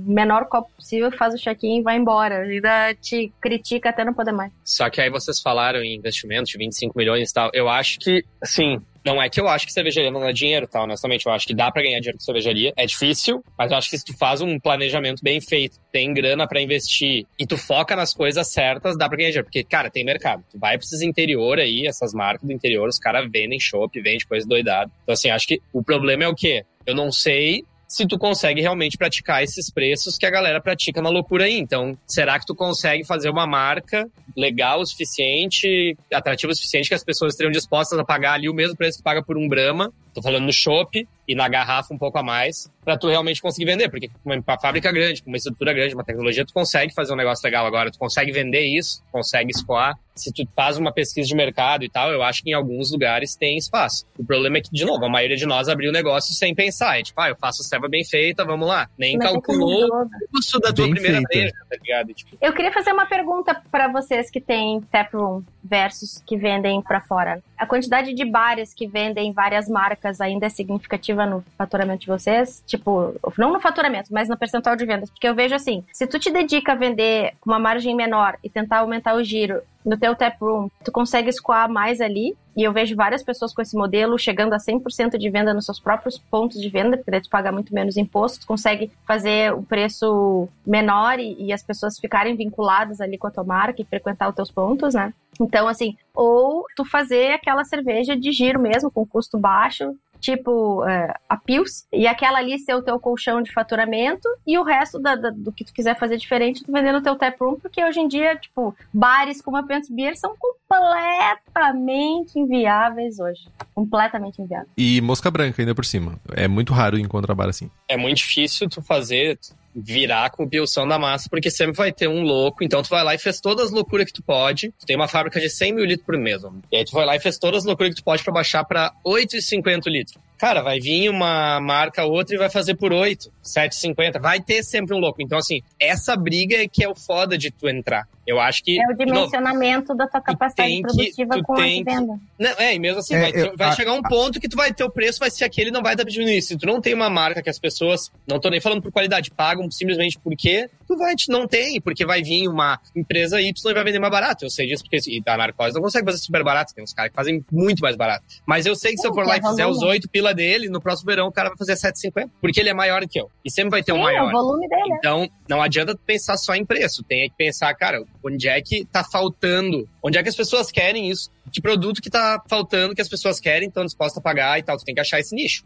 menor copo possível, faz o check-in e vai embora. Ainda te critica até não poder mais.
Só que aí vocês falaram em investimentos de 25 milhões e tal. Eu acho que, assim, não é que eu acho que cervejaria não dá dinheiro, tá? Honestamente, eu acho que dá para ganhar dinheiro com cervejaria. É difícil, mas eu acho que se tu faz um planejamento bem feito, tem grana para investir e tu foca nas coisas certas, dá pra ganhar dinheiro. Porque, cara, tem mercado. Tu vai pra esses interior aí, essas marcas do interior, os caras vendem chopp, vendem coisa doidada. Então, assim, acho que o problema é o quê? Eu não sei se tu consegue realmente praticar esses preços que a galera pratica na loucura aí. Então, será que tu consegue fazer uma marca legal o suficiente, atrativa o suficiente que as pessoas estejam dispostas a pagar ali o mesmo preço que paga por um Brahma Tô falando no chopp e na garrafa um pouco a mais, para tu realmente conseguir vender. Porque com uma fábrica grande, com uma estrutura grande, uma tecnologia, tu consegue fazer um negócio legal agora. Tu consegue vender isso, tu consegue escoar. Se tu faz uma pesquisa de mercado e tal, eu acho que em alguns lugares tem espaço. O problema é que, de novo, a maioria de nós abriu o negócio sem pensar. É tipo, ah, eu faço ceva bem feita, vamos lá. Nem Mas é calculou o custo da tua bem primeira breja, tá ligado? Tipo...
Eu queria fazer uma pergunta para vocês que têm taproom versus que vendem para fora. A quantidade de bares que vendem várias marcas ainda é significativa no faturamento de vocês? Tipo, não no faturamento, mas no percentual de vendas. Porque eu vejo assim, se tu te dedica a vender com uma margem menor e tentar aumentar o giro no teu tap room, tu consegue escoar mais ali. E eu vejo várias pessoas com esse modelo chegando a 100% de venda nos seus próprios pontos de venda, porque daí tu paga muito menos imposto, tu consegue fazer o preço menor e, e as pessoas ficarem vinculadas ali com a tua marca e frequentar os teus pontos, né? Então, assim, ou tu fazer aquela cerveja de giro mesmo, com custo baixo, tipo uh, a Pils, e aquela ali ser o teu colchão de faturamento, e o resto da, da, do que tu quiser fazer diferente, tu vendendo o teu tap room, porque hoje em dia, tipo, bares como a Pants Beer são completamente inviáveis hoje. Completamente inviáveis.
E mosca branca ainda por cima. É muito raro encontrar bar assim.
É muito difícil tu fazer virar com o pilção da massa, porque sempre vai ter um louco. Então tu vai lá e fez todas as loucuras que tu pode. Tu tem uma fábrica de 100 mil litros por mês. Mano. E aí tu vai lá e fez todas as loucuras que tu pode para baixar para 8,50 litros. Cara, vai vir uma marca outra e vai fazer por 8, 7,50. Vai ter sempre um louco. Então, assim, essa briga é que é o foda de tu entrar. Eu acho que.
É o dimensionamento da tua capacidade produtiva
que,
com a venda.
Não, é, e mesmo assim, é, vai, eu, vai a, chegar um ponto que tu vai ter o preço, vai ser aquele não vai dar pra diminuir. Se tu não tem uma marca que as pessoas, não tô nem falando por qualidade, pagam simplesmente porque tu vai, não tem, porque vai vir uma empresa Y e vai vender mais barato. Eu sei disso, porque e a Narcose não consegue fazer super barato, tem uns caras que fazem muito mais barato. Mas eu sei que se eu for lá e fizer os 8 pila dele, no próximo verão o cara vai fazer 7,50, porque ele é maior que eu. E sempre vai ter
Sim,
um maior.
o volume dele.
Então, não adianta pensar só em preço, tem que pensar, cara, onde é que tá faltando? Onde é que as pessoas querem isso? Que produto que tá faltando que as pessoas querem, estão dispostas a pagar e tal. Tu tem que achar esse nicho.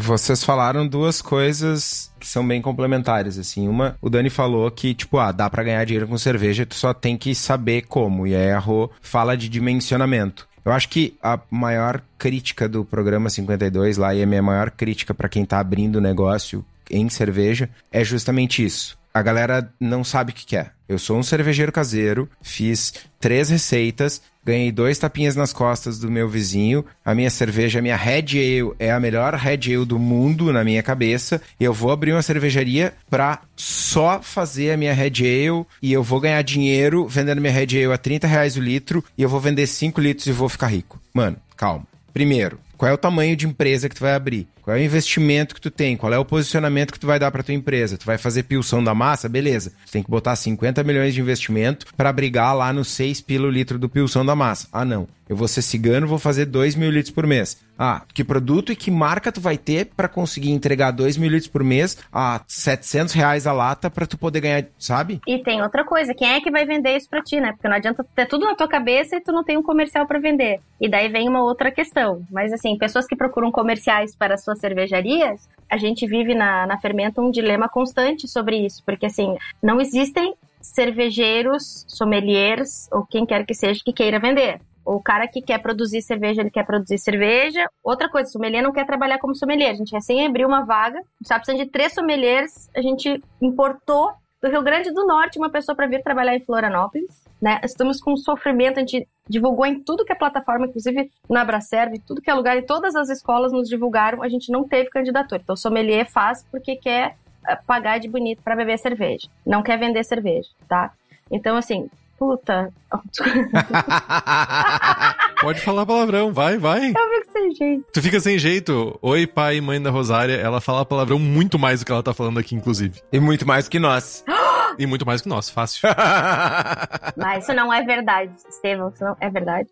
Vocês falaram duas coisas que são bem complementares, assim. Uma, o Dani falou que, tipo, ah, dá para ganhar dinheiro com cerveja, tu só tem que saber como. E aí a Rô fala de dimensionamento. Eu acho que a maior crítica do programa 52 lá, e a minha maior crítica para quem tá abrindo negócio em cerveja, é justamente isso a galera não sabe o que quer. Eu sou um cervejeiro caseiro, fiz três receitas, ganhei dois tapinhas nas costas do meu vizinho. A minha cerveja, a minha Red Ale, é a melhor Red Ale do mundo na minha cabeça. Eu vou abrir uma cervejaria pra só fazer a minha Red Ale e eu vou ganhar dinheiro vendendo minha Red Ale a 30 reais o litro e eu vou vender 5 litros e vou ficar rico. Mano, calma. Primeiro, qual é o tamanho de empresa que tu vai abrir? Qual é o investimento que tu tem? Qual é o posicionamento que tu vai dar para tua empresa? Tu vai fazer pilção da massa? Beleza. Tu tem que botar 50 milhões de investimento para brigar lá no 6 pilo litro do pilção da massa. Ah, não. Eu vou ser cigano, vou fazer 2 mil litros por mês. Ah, que produto e que marca tu vai ter para conseguir entregar 2 mil litros por mês a 700 reais a lata para tu poder ganhar, sabe?
E tem outra coisa, quem é que vai vender isso para ti, né? Porque não adianta ter tudo na tua cabeça e tu não tem um comercial para vender. E daí vem uma outra questão. Mas assim, pessoas que procuram comerciais para suas cervejarias, a gente vive na, na Fermenta um dilema constante sobre isso. Porque assim, não existem cervejeiros, sommeliers ou quem quer que seja que queira vender. O cara que quer produzir cerveja, ele quer produzir cerveja. Outra coisa, sommelier não quer trabalhar como sommelier. A gente recém abriu uma vaga, a gente tá precisando de três sommeliers. A gente importou do Rio Grande do Norte uma pessoa para vir trabalhar em Florianópolis. Né? Estamos com sofrimento, a gente divulgou em tudo que é plataforma, inclusive na Abracerve, tudo que é lugar, e todas as escolas nos divulgaram, a gente não teve candidatura. Então, sommelier faz porque quer eh, pagar de bonito para beber cerveja, não quer vender cerveja, tá? Então, assim, puta.
Pode falar palavrão, vai, vai.
Eu fico sem jeito.
Tu fica sem jeito. Oi, pai e mãe da Rosária. Ela fala palavrão muito mais do que ela tá falando aqui, inclusive.
E muito mais que nós.
e muito mais que nós, fácil.
Mas isso não é verdade, Estevam. Isso não é verdade.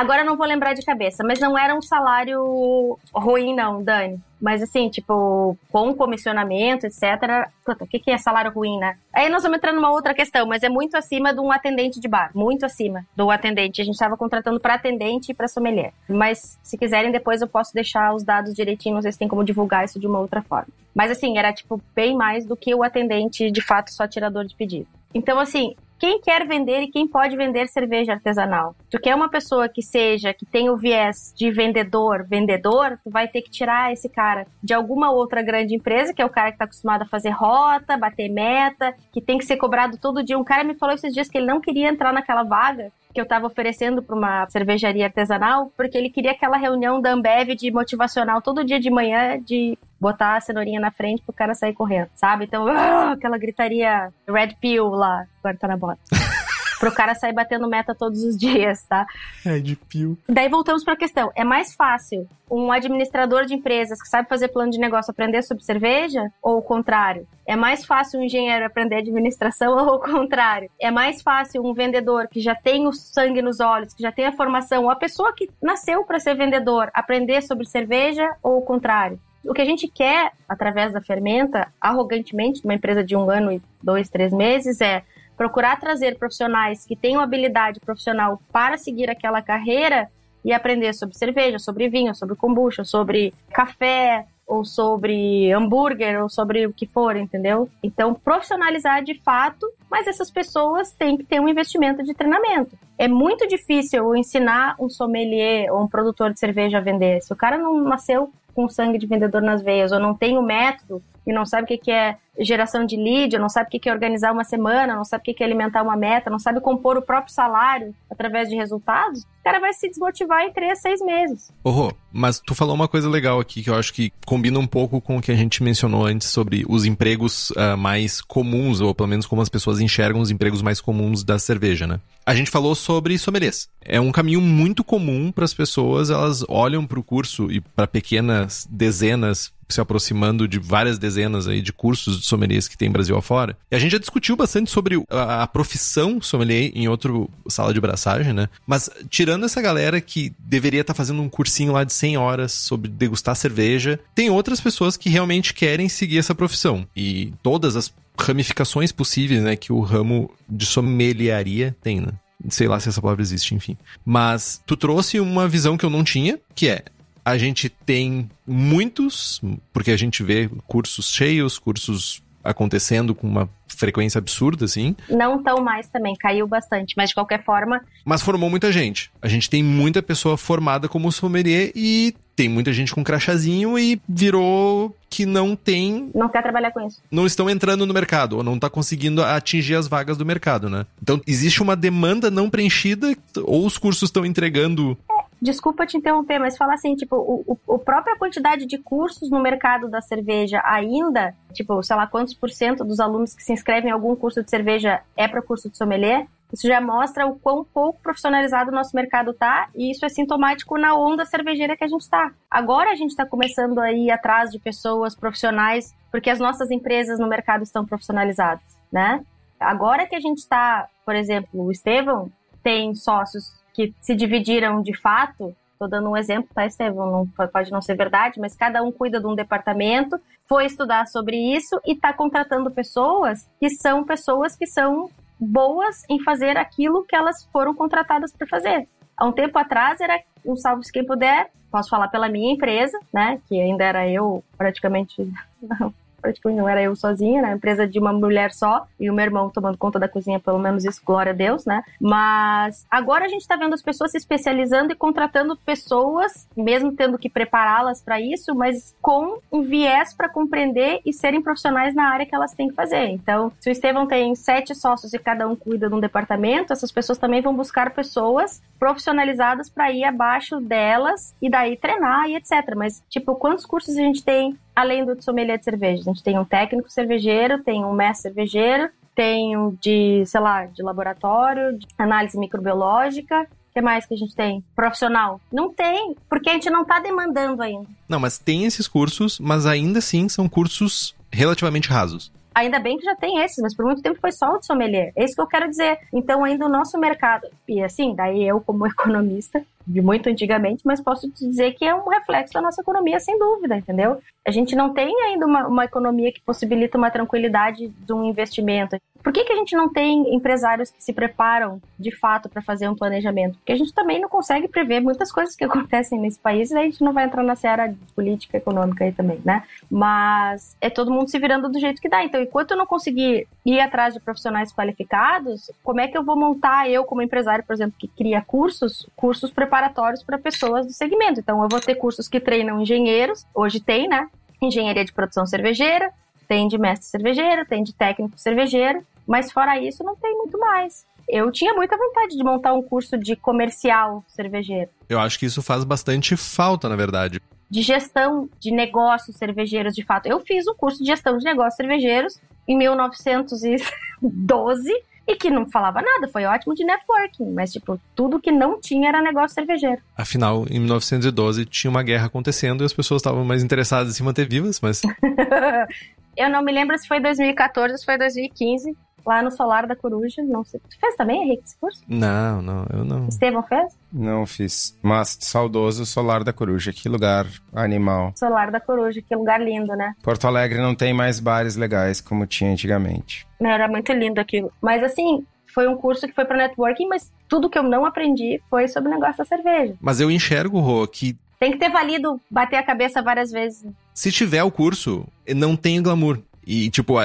Agora eu não vou lembrar de cabeça, mas não era um salário ruim, não, Dani. Mas assim, tipo, com comissionamento, etc. Puta, o que, que é salário ruim, né? Aí nós vamos entrar numa outra questão, mas é muito acima de um atendente de bar. Muito acima do atendente. A gente estava contratando para atendente e para sommelier. Mas se quiserem, depois eu posso deixar os dados direitinho, não sei se tem como divulgar isso de uma outra forma. Mas assim, era tipo bem mais do que o atendente de fato só tirador de pedido. Então, assim, quem quer vender e quem pode vender cerveja artesanal. Tu quer uma pessoa que seja, que tenha o viés de vendedor, vendedor, tu vai ter que tirar esse cara de alguma outra grande empresa, que é o cara que está acostumado a fazer rota, bater meta, que tem que ser cobrado todo dia. Um cara me falou esses dias que ele não queria entrar naquela vaga que eu estava oferecendo para uma cervejaria artesanal, porque ele queria aquela reunião da Ambev de motivacional todo dia de manhã de botar a cenourinha na frente pro cara sair correndo, sabe? Então, uh, aquela gritaria Red Pill lá, agora tá na bota. pro cara sair batendo meta todos os dias, tá?
Red Pill.
Daí voltamos para a questão. É mais fácil um administrador de empresas que sabe fazer plano de negócio aprender sobre cerveja ou o contrário? É mais fácil um engenheiro aprender administração ou o contrário? É mais fácil um vendedor que já tem o sangue nos olhos, que já tem a formação, ou a pessoa que nasceu para ser vendedor, aprender sobre cerveja ou o contrário? O que a gente quer, através da Fermenta, arrogantemente, uma empresa de um ano e dois, três meses, é procurar trazer profissionais que tenham habilidade profissional para seguir aquela carreira e aprender sobre cerveja, sobre vinho, sobre kombucha, sobre café, ou sobre hambúrguer, ou sobre o que for, entendeu? Então, profissionalizar de fato, mas essas pessoas têm que ter um investimento de treinamento. É muito difícil ensinar um sommelier ou um produtor de cerveja a vender. Se o cara não nasceu com sangue de vendedor nas veias ou não tem o método, e não sabe o que, é geração de lead, não sabe o que, é organizar uma semana, não sabe o que, é alimentar uma meta, não sabe compor o próprio salário através de resultados, o cara vai se desmotivar em três, seis meses.
Oh, mas tu falou uma coisa legal aqui que eu acho que combina um pouco com o que a gente mencionou antes sobre os empregos uh, mais comuns, ou pelo menos como as pessoas enxergam os empregos mais comuns da cerveja, né? A gente falou sobre sommeliers. É um caminho muito comum para as pessoas, elas olham para o curso e para pequenas dezenas se aproximando de várias dezenas aí de cursos de sommeliers que tem Brasil afora. E a gente já discutiu bastante sobre a, a profissão sommelier em outro sala de braçagem, né? Mas tirando essa galera que deveria estar tá fazendo um cursinho lá de 100 horas sobre degustar cerveja, tem outras pessoas que realmente querem seguir essa profissão. E todas as ramificações possíveis, né, que o ramo de sommeliaria tem, né? Sei lá se essa palavra existe, enfim. Mas tu trouxe uma visão que eu não tinha, que é a gente tem muitos, porque a gente vê cursos cheios, cursos acontecendo com uma frequência absurda, assim.
Não tão mais também, caiu bastante, mas de qualquer forma.
Mas formou muita gente. A gente tem muita pessoa formada como sommelier e tem muita gente com crachazinho e virou que não tem.
Não quer trabalhar com isso.
Não estão entrando no mercado, ou não está conseguindo atingir as vagas do mercado, né? Então existe uma demanda não preenchida, ou os cursos estão entregando.
Desculpa te interromper, mas falar assim, tipo, o, o, própria quantidade de cursos no mercado da cerveja ainda, tipo, sei lá quantos por cento dos alunos que se inscrevem em algum curso de cerveja é para curso de sommelier, isso já mostra o quão pouco profissionalizado o nosso mercado tá, e isso é sintomático na onda cervejeira que a gente está. Agora a gente está começando a ir atrás de pessoas profissionais, porque as nossas empresas no mercado estão profissionalizadas, né? Agora que a gente está, por exemplo, o Estevão tem sócios que se dividiram de fato. Estou dando um exemplo, tá? Não, pode não ser verdade, mas cada um cuida de um departamento, foi estudar sobre isso e está contratando pessoas que são pessoas que são boas em fazer aquilo que elas foram contratadas para fazer. Há um tempo atrás era um salve-se quem puder, posso falar pela minha empresa, né, que ainda era eu praticamente praticamente não era eu sozinha, né? Empresa de uma mulher só e o meu irmão tomando conta da cozinha, pelo menos isso, glória a Deus, né? Mas agora a gente tá vendo as pessoas se especializando e contratando pessoas, mesmo tendo que prepará-las para isso, mas com um viés para compreender e serem profissionais na área que elas têm que fazer. Então, se o Estevão tem sete sócios e cada um cuida de um departamento, essas pessoas também vão buscar pessoas profissionalizadas para ir abaixo delas e daí treinar e etc. Mas, tipo, quantos cursos a gente tem além do sommelier de cerveja. A gente tem um técnico cervejeiro, tem um mestre cervejeiro, tem um de, sei lá, de laboratório, de análise microbiológica. O que mais que a gente tem? Profissional? Não tem, porque a gente não está demandando ainda.
Não, mas tem esses cursos, mas ainda assim são cursos relativamente rasos.
Ainda bem que já tem esses, mas por muito tempo foi só o de sommelier. É isso que eu quero dizer. Então, ainda o nosso mercado, e assim, daí eu como economista, de muito antigamente, mas posso te dizer que é um reflexo da nossa economia, sem dúvida, entendeu? A gente não tem ainda uma, uma economia que possibilita uma tranquilidade de um investimento. Por que, que a gente não tem empresários que se preparam de fato para fazer um planejamento? Porque a gente também não consegue prever muitas coisas que acontecem nesse país e a gente não vai entrar na seara de política econômica aí também, né? Mas é todo mundo se virando do jeito que dá. Então, enquanto eu não conseguir ir atrás de profissionais qualificados, como é que eu vou montar, eu como empresário, por exemplo, que cria cursos, cursos preparatórios para pessoas do segmento? Então, eu vou ter cursos que treinam engenheiros, hoje tem, né? Engenharia de produção cervejeira, tem de mestre cervejeiro, tem de técnico cervejeiro, mas fora isso não tem muito mais. Eu tinha muita vontade de montar um curso de comercial cervejeiro.
Eu acho que isso faz bastante falta, na verdade.
De gestão de negócios cervejeiros, de fato. Eu fiz o um curso de gestão de negócios cervejeiros em 1912 e que não falava nada, foi ótimo de networking, mas tipo, tudo que não tinha era negócio cervejeiro.
Afinal, em 1912 tinha uma guerra acontecendo e as pessoas estavam mais interessadas em se manter vivas, mas
Eu não me lembro se foi 2014 ou se foi 2015, lá no Solar da Coruja. Não sei. Tu fez também, Henrique, esse curso?
Não, não, eu não.
Estevão fez?
Não fiz. Mas saudoso Solar da Coruja, que lugar animal.
Solar da Coruja, que lugar lindo, né?
Porto Alegre não tem mais bares legais como tinha antigamente.
Era muito lindo aquilo. Mas assim, foi um curso que foi para networking, mas tudo que eu não aprendi foi sobre o negócio da cerveja.
Mas eu enxergo, Rô, que
tem que ter valido bater a cabeça várias vezes.
Se tiver o curso, não tem glamour. E, tipo,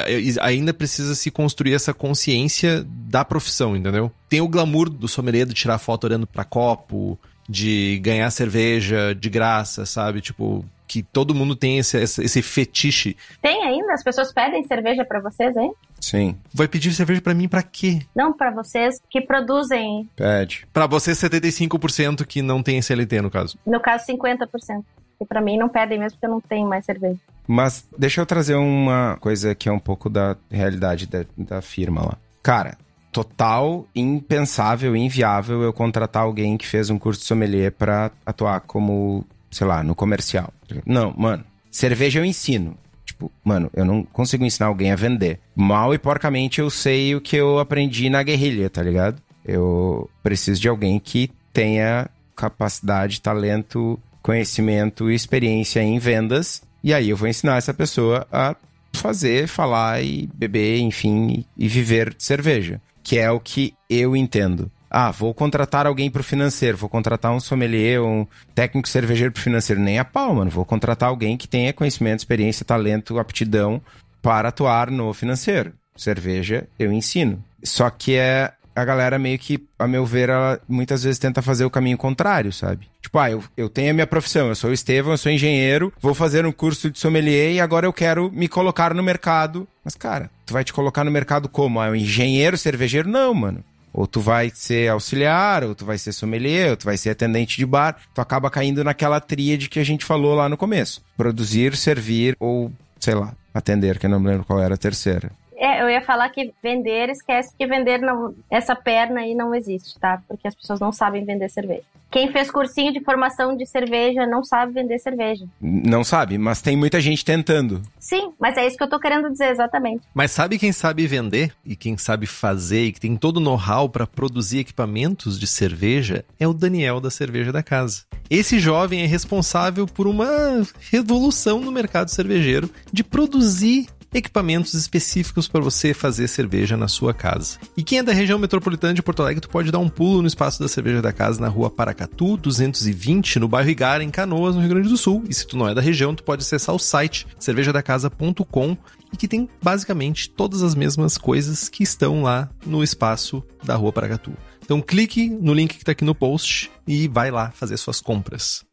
ainda precisa se construir essa consciência da profissão, entendeu? Tem o glamour do sommelier de tirar foto olhando pra copo de ganhar cerveja de graça, sabe? Tipo, que todo mundo tem esse, esse fetiche.
Tem ainda? As pessoas pedem cerveja para vocês, hein?
Sim.
Vai pedir cerveja para mim para quê?
Não, para vocês que produzem.
Pede.
Para você, 75% que não tem SLT, no caso.
No caso, 50%. E para mim não pedem mesmo porque eu não tenho mais cerveja.
Mas deixa eu trazer uma coisa que é um pouco da realidade da, da firma lá. Cara, total impensável, inviável eu contratar alguém que fez um curso de sommelier para atuar como, sei lá, no comercial. Não, mano. Cerveja eu ensino. Tipo, mano, eu não consigo ensinar alguém a vender. Mal e porcamente eu sei o que eu aprendi na guerrilha, tá ligado? Eu preciso de alguém que tenha capacidade, talento, conhecimento e experiência em vendas. E aí eu vou ensinar essa pessoa a fazer, falar e beber, enfim, e viver cerveja. Que é o que eu entendo. Ah, vou contratar alguém para o financeiro, vou contratar um sommelier, um técnico cervejeiro para o financeiro. Nem a pau, mano. Vou contratar alguém que tenha conhecimento, experiência, talento, aptidão para atuar no financeiro. Cerveja, eu ensino. Só que é a galera meio que, a meu ver, ela muitas vezes tenta fazer o caminho contrário, sabe? Tipo, ah, eu, eu tenho a minha profissão, eu sou o Estevão, eu sou engenheiro, vou fazer um curso de sommelier e agora eu quero me colocar no mercado. Mas, cara, tu vai te colocar no mercado como? Ah, um engenheiro cervejeiro? Não, mano. Ou tu vai ser auxiliar, ou tu vai ser sommelier, ou tu vai ser atendente de bar. Tu acaba caindo naquela tríade que a gente falou lá no começo. Produzir, servir ou, sei lá, atender, que eu não me lembro qual era a terceira.
É, eu ia falar que vender, esquece que vender não, essa perna aí não existe, tá? Porque as pessoas não sabem vender cerveja. Quem fez cursinho de formação de cerveja não sabe vender cerveja.
Não sabe, mas tem muita gente tentando.
Sim, mas é isso que eu tô querendo dizer exatamente.
Mas sabe quem sabe vender e quem sabe fazer e que tem todo o know-how para produzir equipamentos de cerveja é o Daniel da Cerveja da Casa. Esse jovem é responsável por uma revolução no mercado cervejeiro de produzir equipamentos específicos para você fazer cerveja na sua casa. E quem é da região metropolitana de Porto Alegre, tu pode dar um pulo no espaço da Cerveja da Casa na rua Paracatu 220, no bairro Igara, em Canoas, no Rio Grande do Sul. E se tu não é da região, tu pode acessar o site cervejadacasa.com e que tem basicamente todas as mesmas coisas que estão lá no espaço da rua Paracatu. Então clique no link que está aqui no post e vai lá fazer suas compras.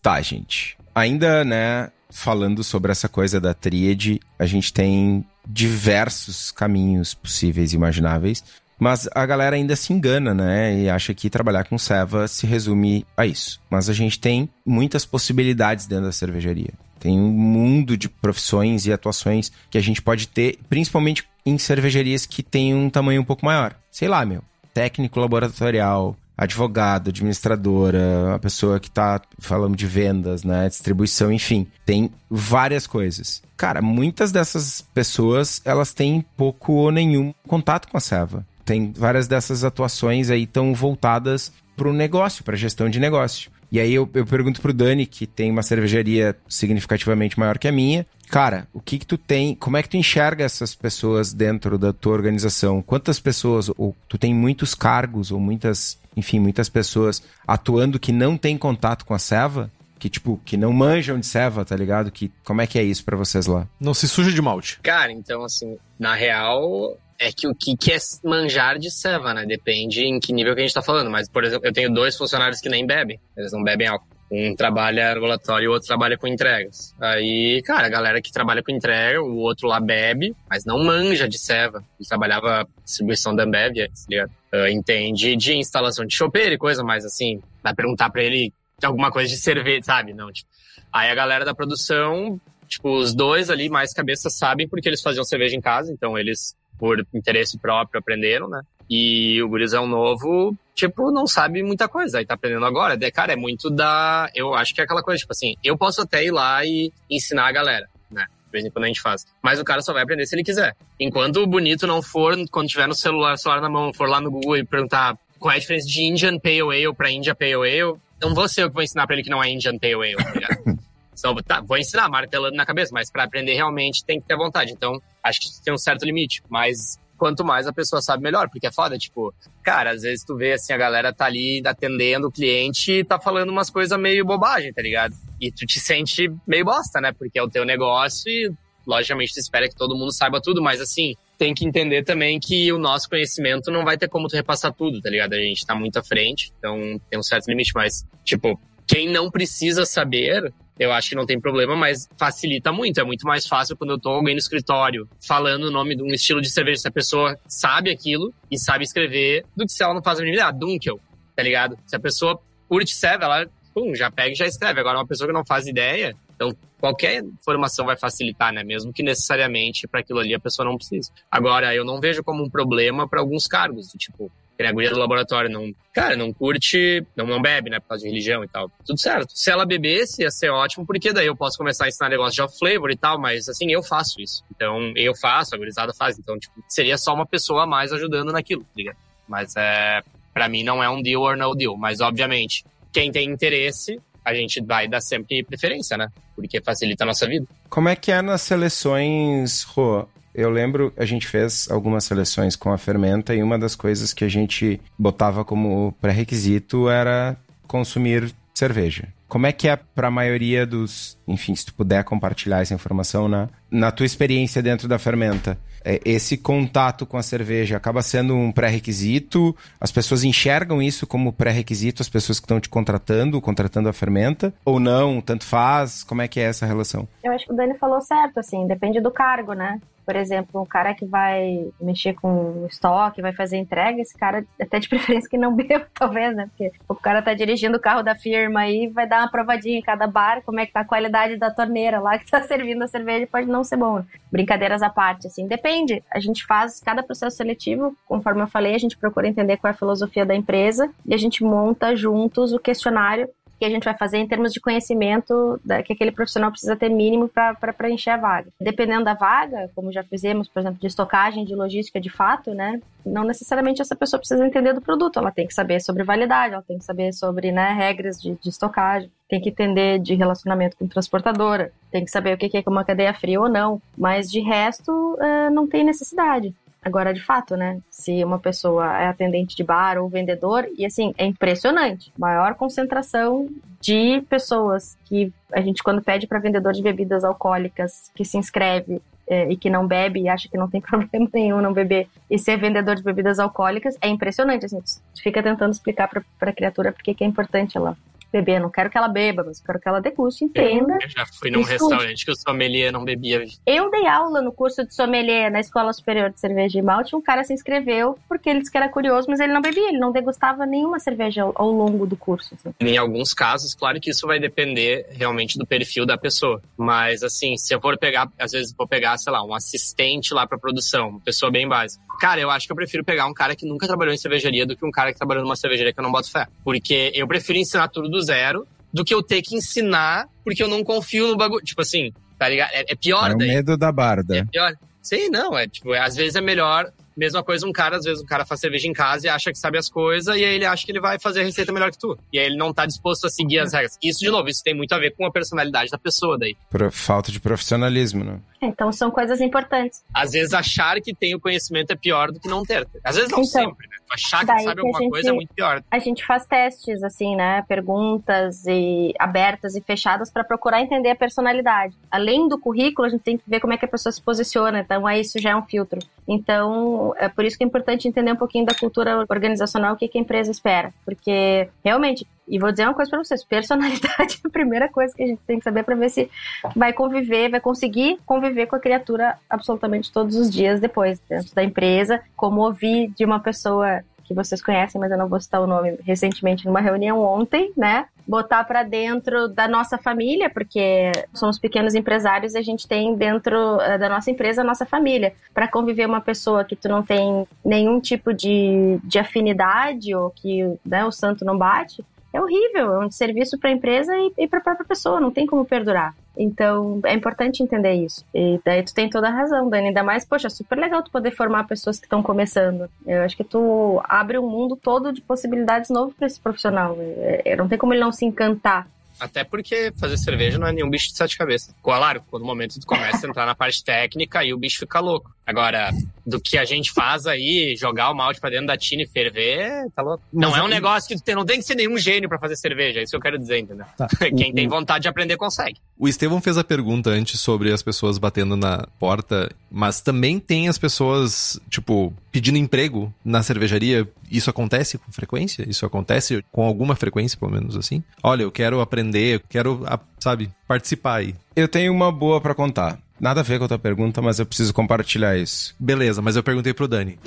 Tá, gente. Ainda, né, falando sobre essa coisa da tríade, a gente tem diversos caminhos possíveis e imagináveis, mas a galera ainda se engana, né? E acha que trabalhar com ceva se resume a isso. Mas a gente tem muitas possibilidades dentro da cervejaria. Tem um mundo de profissões e atuações que a gente pode ter, principalmente em cervejarias que têm um tamanho um pouco maior. Sei lá, meu, técnico laboratorial, advogado, administradora, a pessoa que tá falando de vendas, né, distribuição, enfim, tem várias coisas. Cara, muitas dessas pessoas, elas têm pouco ou nenhum contato com a Seva. Tem várias dessas atuações aí tão voltadas para o negócio, para gestão de negócio. E aí eu, eu pergunto pro Dani, que tem uma cervejaria significativamente maior que a minha, cara, o que que tu tem, como é que tu enxerga essas pessoas dentro da tua organização? Quantas pessoas, ou tu tem muitos cargos, ou muitas, enfim, muitas pessoas atuando que não tem contato com a Seva? Que, tipo, que não manjam de Seva, tá ligado? Que, como é que é isso para vocês lá?
Não se suja de malte.
Cara, então, assim, na real, é que o que, que é manjar de ceva, né? Depende em que nível que a gente tá falando. Mas, por exemplo, eu tenho dois funcionários que nem bebem. Eles não bebem álcool. Um trabalha laboratório e o outro trabalha com entregas. Aí, cara, a galera que trabalha com entrega, o outro lá bebe, mas não manja de ceva. Ele trabalhava distribuição da Ambev, tá ligado? Uh, entende de instalação de chopeira e coisa mais assim. Vai perguntar para ele alguma coisa de cerveja, sabe? Não, tipo. Aí a galera da produção, tipo, os dois ali mais cabeças sabem porque eles faziam cerveja em casa, então eles por interesse próprio aprenderam, né? E o gurizão novo, tipo, não sabe muita coisa, aí tá aprendendo agora. De, cara, é muito da. Eu acho que é aquela coisa, tipo assim, eu posso até ir lá e ensinar a galera, né? De vez em quando a gente faz. Mas o cara só vai aprender se ele quiser. Enquanto o bonito não for, quando tiver no celular, celular na mão, for lá no Google e perguntar qual é a diferença de Indian Pale Ale pra India Pale Ale, não vou ser eu que vou ensinar pra ele que não é Indian Pale Ale, tá ligado? Então, tá, vou ensinar martelando na cabeça, mas para aprender realmente tem que ter vontade. Então, acho que tem um certo limite. Mas quanto mais a pessoa sabe, melhor. Porque é foda, tipo, cara, às vezes tu vê assim, a galera tá ali atendendo o cliente e tá falando umas coisas meio bobagem, tá ligado? E tu te sente meio bosta, né? Porque é o teu negócio e, logicamente, tu espera que todo mundo saiba tudo, mas assim, tem que entender também que o nosso conhecimento não vai ter como tu repassar tudo, tá ligado? A gente tá muito à frente, então tem um certo limite, mas, tipo, quem não precisa saber, eu acho que não tem problema, mas facilita muito. É muito mais fácil quando eu tô alguém no escritório falando o nome de um estilo de cerveja, se a pessoa sabe aquilo e sabe escrever, do que se ela não faz a mínima ideia. Dunkel, tá ligado? Se a pessoa curte serve, ela pum, já pega e já escreve. Agora, uma pessoa que não faz ideia, então qualquer informação vai facilitar, né? Mesmo que necessariamente para aquilo ali a pessoa não precise. Agora, eu não vejo como um problema para alguns cargos, tipo, a guria do laboratório não, cara, não curte, não, não bebe, né, por causa de religião e tal. Tudo certo. Se ela bebesse, ia ser ótimo, porque daí eu posso começar a ensinar negócio de off-flavor e tal, mas assim, eu faço isso. Então, eu faço, a gurizada faz. Então, tipo, seria só uma pessoa a mais ajudando naquilo, tá ligado? Mas é, para mim não é um deal or no deal. Mas, obviamente, quem tem interesse, a gente vai dar sempre preferência, né? Porque facilita a nossa vida.
Como é que é nas seleções, Rô? Eu lembro, a gente fez algumas seleções com a fermenta e uma das coisas que a gente botava como pré-requisito era consumir cerveja. Como é que é para a maioria dos, enfim, se tu puder compartilhar essa informação na, na tua experiência dentro da fermenta? É, esse contato com a cerveja acaba sendo um pré-requisito? As pessoas enxergam isso como pré-requisito, as pessoas que estão te contratando, contratando a fermenta? Ou não? Tanto faz? Como é que é essa relação?
Eu acho que o Dani falou certo, assim, depende do cargo, né? Por exemplo, um cara que vai mexer com estoque, vai fazer entrega, esse cara, até de preferência que não beba, talvez, né? Porque o cara tá dirigindo o carro da firma aí, vai dar uma provadinha em cada bar, como é que tá a qualidade da torneira lá que tá servindo a cerveja, pode não ser bom. Brincadeiras à parte, assim, depende. A gente faz cada processo seletivo, conforme eu falei, a gente procura entender qual é a filosofia da empresa e a gente monta juntos o questionário que a gente vai fazer em termos de conhecimento da, que aquele profissional precisa ter mínimo para preencher a vaga. Dependendo da vaga, como já fizemos, por exemplo, de estocagem, de logística de fato, né? Não necessariamente essa pessoa precisa entender do produto, ela tem que saber sobre validade, ela tem que saber sobre né, regras de, de estocagem, tem que entender de relacionamento com transportadora, tem que saber o que é uma cadeia fria ou não, mas de resto é, não tem necessidade. Agora, de fato, né? Se uma pessoa é atendente de bar ou vendedor, e assim, é impressionante. Maior concentração de pessoas que a gente, quando pede para vendedor de bebidas alcoólicas que se inscreve é, e que não bebe e acha que não tem problema nenhum não beber e ser vendedor de bebidas alcoólicas, é impressionante. Assim, fica tentando explicar para a criatura porque que é importante ela beber. Não quero que ela beba, mas quero que ela deguste, entenda.
Eu já fui num restaurante que o sommelier não bebia.
Eu dei aula no curso de sommelier na Escola Superior de Cerveja e Malte. Um cara se inscreveu porque ele disse que era curioso, mas ele não bebia, ele não degustava nenhuma cerveja ao, ao longo do curso. Assim.
Em alguns casos, claro que isso vai depender realmente do perfil da pessoa. Mas, assim, se eu for pegar, às vezes vou pegar, sei lá, um assistente lá pra produção, uma pessoa bem básica. Cara, eu acho que eu prefiro pegar um cara que nunca trabalhou em cervejaria do que um cara que trabalhou numa cervejaria que eu não boto fé. Porque eu prefiro ensinar tudo do zero do que eu ter que ensinar porque eu não confio no bagulho. Tipo assim, tá ligado? É, é pior
é o
daí.
medo da barda.
É pior. Sim, não, é tipo, às vezes é melhor Mesma coisa um cara, às vezes um cara faz cerveja em casa e acha que sabe as coisas e aí ele acha que ele vai fazer a receita melhor que tu. E aí ele não tá disposto a seguir as regras. Isso, de novo, isso tem muito a ver com a personalidade da pessoa daí.
Por falta de profissionalismo, né?
Então são coisas importantes.
Às vezes achar que tem o conhecimento é pior do que não ter. Às vezes não
Então,
sempre, né? Achar que sabe
que a
alguma
gente-
coisa é muito pior.
A gente faz testes, assim, né? Perguntas e abertas e fechadas para procurar entender a personalidade. Além do currículo, a gente tem que ver como é que a pessoa se posiciona. Então, aí isso já é um filtro. Então, é por isso que é importante entender um pouquinho da cultura organizacional, o que, que a empresa espera. Porque, realmente, e vou dizer uma coisa para vocês: personalidade é a primeira coisa que a gente tem que saber para ver se vai conviver, vai conseguir conviver com a criatura absolutamente todos os dias depois, dentro da empresa. Como ouvi de uma pessoa que vocês conhecem, mas eu não vou citar o nome, recentemente numa reunião ontem, né? Botar para dentro da nossa família, porque somos pequenos empresários e a gente tem dentro eh, da nossa empresa a nossa família. Para conviver uma pessoa que tu não tem nenhum tipo de, de afinidade ou que né, o santo não bate, é horrível, é um serviço para a empresa e, e para a própria pessoa, não tem como perdurar. Então, é importante entender isso. E daí tu tem toda a razão, Dani. Ainda mais, poxa, super legal tu poder formar pessoas que estão começando. Eu acho que tu abre um mundo todo de possibilidades novo para esse profissional. É, é, não tem como ele não se encantar.
Até porque fazer cerveja não é nenhum bicho de sete cabeças. Claro, quando o momento tu começa a entrar na parte técnica, aí o bicho fica louco. Agora, do que a gente faz aí, jogar o malte pra dentro da tina e ferver, tá louco. Não é um negócio que tu tem, não tem que ser nenhum gênio pra fazer cerveja, é isso que eu quero dizer, entendeu?
Tá.
Quem tem vontade de aprender consegue.
O Estevão fez a pergunta antes sobre as pessoas batendo na porta, mas também tem as pessoas, tipo, pedindo emprego na cervejaria. Isso acontece com frequência? Isso acontece com alguma frequência, pelo menos assim? Olha, eu quero aprender, eu quero, sabe, participar aí.
Eu tenho uma boa pra contar. Nada a ver com a tua pergunta, mas eu preciso compartilhar isso.
Beleza, mas eu perguntei pro Dani.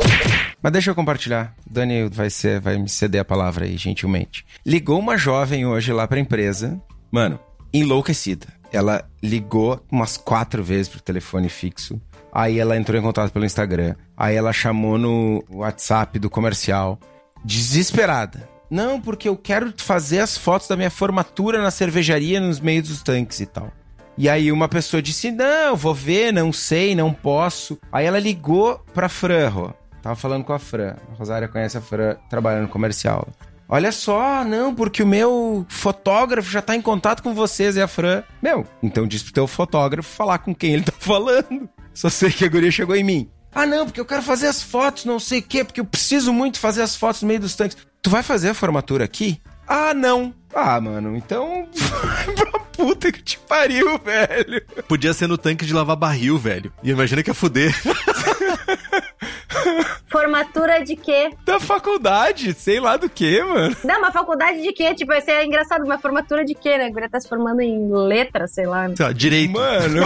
Mas deixa eu compartilhar. O Dani vai, ser, vai me ceder a palavra aí, gentilmente. Ligou uma jovem hoje lá pra empresa. Mano, enlouquecida. Ela ligou umas quatro vezes pro telefone fixo. Aí ela entrou em contato pelo Instagram. Aí ela chamou no WhatsApp do comercial. Desesperada. Não, porque eu quero fazer as fotos da minha formatura na cervejaria nos meios dos tanques e tal. E aí uma pessoa disse: Não, vou ver, não sei, não posso. Aí ela ligou pra Fran, Rô. Tava falando com a Fran. A Rosária conhece a Fran trabalhando no comercial. Olha só, não, porque o meu fotógrafo já tá em contato com vocês e a Fran. Meu, então diz pro teu fotógrafo falar com quem ele tá falando. Só sei que a guria chegou em mim. Ah, não, porque eu quero fazer as fotos, não sei o quê, porque eu preciso muito fazer as fotos no meio dos tanques. Tu vai fazer a formatura aqui? Ah, não. Ah, mano, então. puta que te pariu, velho.
Podia ser no tanque de lavar barril, velho. E imagina que ia fuder.
Formatura de quê?
Da faculdade, sei lá do que, mano.
Não, uma faculdade de quê? Tipo, isso é engraçado, uma formatura de quê, né? A guria tá se formando em letras, sei lá.
Sei lá, direito.
Mano.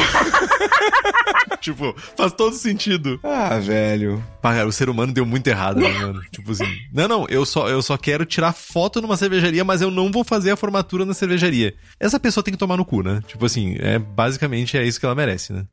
tipo, faz todo sentido.
Ah, velho.
Pá, o ser humano deu muito errado, né, mano? tipo assim. Não, não, eu só, eu só quero tirar foto numa cervejaria, mas eu não vou fazer a formatura na cervejaria. Essa pessoa tem que tomar no cu, né? Tipo assim, é basicamente é isso que ela merece, né?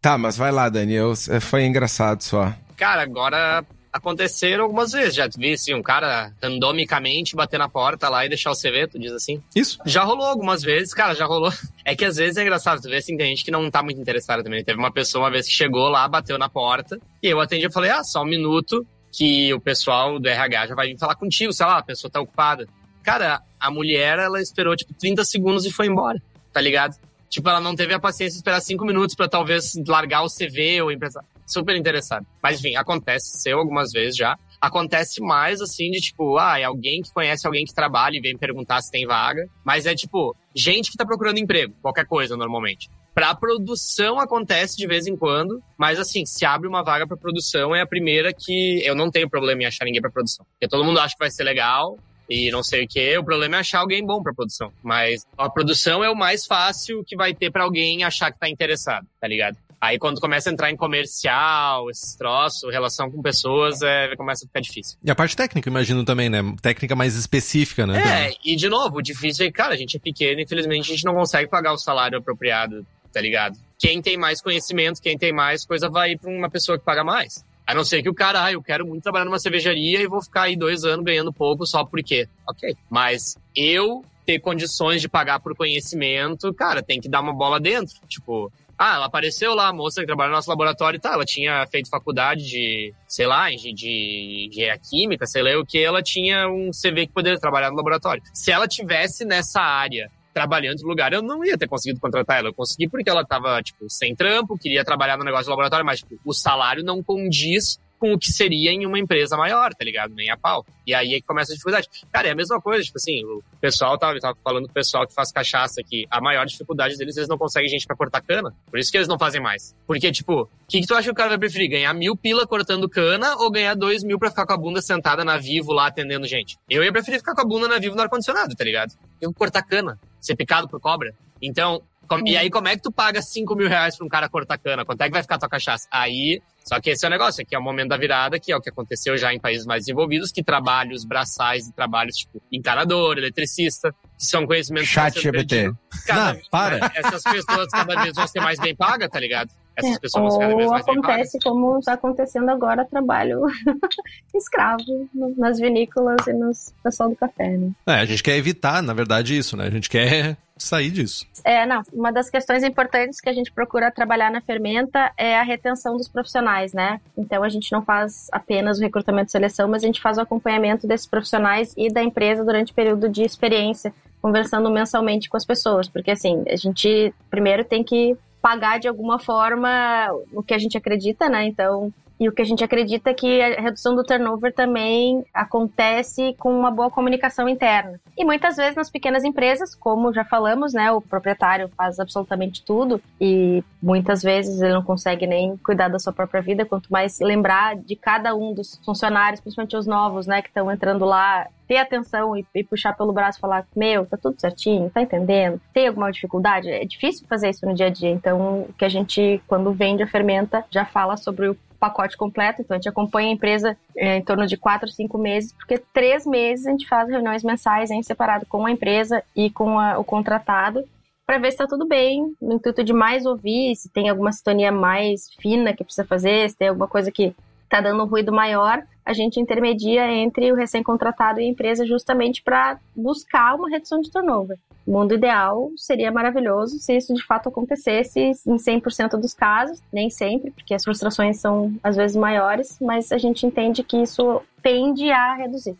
Tá, mas vai lá, Daniel. Foi engraçado só.
Cara, agora aconteceram algumas vezes. Já vi assim, um cara randomicamente bater na porta lá e deixar o CV, tu diz assim.
Isso.
Já rolou algumas vezes, cara, já rolou. É que às vezes é engraçado, tu vê assim, tem gente que não tá muito interessada também. Teve uma pessoa uma vez que chegou lá, bateu na porta, e eu atendi e falei, ah, só um minuto que o pessoal do RH já vai vir falar contigo, sei lá, a pessoa tá ocupada. Cara, a mulher, ela esperou, tipo, 30 segundos e foi embora, tá ligado? Tipo, ela não teve a paciência de esperar cinco minutos pra talvez largar o CV ou empresa. Super interessado. Mas enfim, acontece, algumas vezes já. Acontece mais assim de tipo, ah, é alguém que conhece alguém que trabalha e vem perguntar se tem vaga. Mas é tipo, gente que tá procurando emprego, qualquer coisa normalmente. Pra produção acontece de vez em quando, mas assim, se abre uma vaga pra produção, é a primeira que eu não tenho problema em achar ninguém pra produção. Porque todo mundo acha que vai ser legal, e não sei o que. O problema é achar alguém bom pra produção. Mas a produção é o mais fácil que vai ter pra alguém achar que tá interessado, tá ligado? Aí quando começa a entrar em comercial, esses troços, relação com pessoas, é, começa a ficar difícil.
E a parte técnica, imagino também, né? Técnica mais específica, né?
É, e de novo, o difícil é que, cara, a gente é pequeno, infelizmente a gente não consegue pagar o salário apropriado, tá ligado? Quem tem mais conhecimento, quem tem mais coisa, vai pra uma pessoa que paga mais. A não ser que o cara, ah, eu quero muito trabalhar numa cervejaria e vou ficar aí dois anos ganhando pouco só porque. Ok. Mas eu ter condições de pagar por conhecimento, cara, tem que dar uma bola dentro. Tipo, ah, ela apareceu lá, a moça que trabalha no nosso laboratório e tá, ela tinha feito faculdade de, sei lá, de, de engenharia química, sei lá o que, ela tinha um CV que poderia trabalhar no laboratório. Se ela tivesse nessa área trabalhando no lugar, eu não ia ter conseguido contratar ela. Eu consegui porque ela tava, tipo, sem trampo, queria trabalhar no negócio do laboratório, mas, tipo, o salário não condiz com o que seria em uma empresa maior, tá ligado? Nem a pau. E aí é que começa a dificuldade. Cara, é a mesma coisa, tipo assim, o pessoal tava, tava falando o pessoal que faz cachaça que a maior dificuldade deles, eles não conseguem gente pra cortar cana. Por isso que eles não fazem mais. Porque, tipo, o que, que tu acha que o cara vai preferir? Ganhar mil pila cortando cana ou ganhar dois mil pra ficar com a bunda sentada na Vivo lá atendendo gente? Eu ia preferir ficar com a bunda na Vivo no ar-condicionado, tá ligado? Eu cortar cana, ser picado por cobra. Então, com- e aí como é que tu paga 5 mil reais pra um cara cortar cana? Quanto é que vai ficar a tua cachaça? Aí, só que esse é o negócio, aqui é o momento da virada, que é o que aconteceu já em países mais desenvolvidos, que trabalhos braçais e trabalhos tipo encanador, eletricista, que são conhecimentos
Chat GPT.
Cada-
Não, para.
Essas pessoas cada vez vão ser mais bem pagas, tá ligado? Essas pessoas vão ser cada vez
Ou
mais bem pagas.
acontece como está acontecendo agora, trabalho escravo no- nas vinícolas e nos pessoal do café, né?
É, a gente quer evitar, na verdade, isso, né? A gente quer sair disso.
É, não, uma das questões importantes que a gente procura trabalhar na Fermenta é a retenção dos profissionais, né? Então a gente não faz apenas o recrutamento e seleção, mas a gente faz o acompanhamento desses profissionais e da empresa durante o período de experiência, conversando mensalmente com as pessoas, porque assim, a gente primeiro tem que pagar de alguma forma o que a gente acredita, né? Então, e o que a gente acredita é que a redução do turnover também acontece com uma boa comunicação interna. E muitas vezes nas pequenas empresas, como já falamos, né, o proprietário faz absolutamente tudo e muitas vezes ele não consegue nem cuidar da sua própria vida, quanto mais lembrar de cada um dos funcionários, principalmente os novos, né, que estão entrando lá, ter atenção e, e, puxar pelo braço e falar: Meu, tá tudo certinho, tá entendendo? Tem alguma dificuldade? É difícil fazer isso no dia a dia. Então, o que a gente, quando vende a fermenta, já fala sobre o pacote completo, então a gente acompanha a empresa é, em torno de quatro, cinco meses, porque três meses a gente faz reuniões mensais em separado com a empresa e com a, o contratado para ver se está tudo bem, no intuito de mais ouvir, se tem alguma sintonia mais fina que precisa fazer, se tem alguma coisa que está dando um ruído maior, a gente intermedia entre o recém-contratado e a empresa justamente para buscar uma redução de turnover. O mundo ideal seria maravilhoso se isso de fato acontecesse em 100% dos casos, nem sempre, porque as frustrações são às vezes maiores, mas a gente entende que isso tende a reduzir.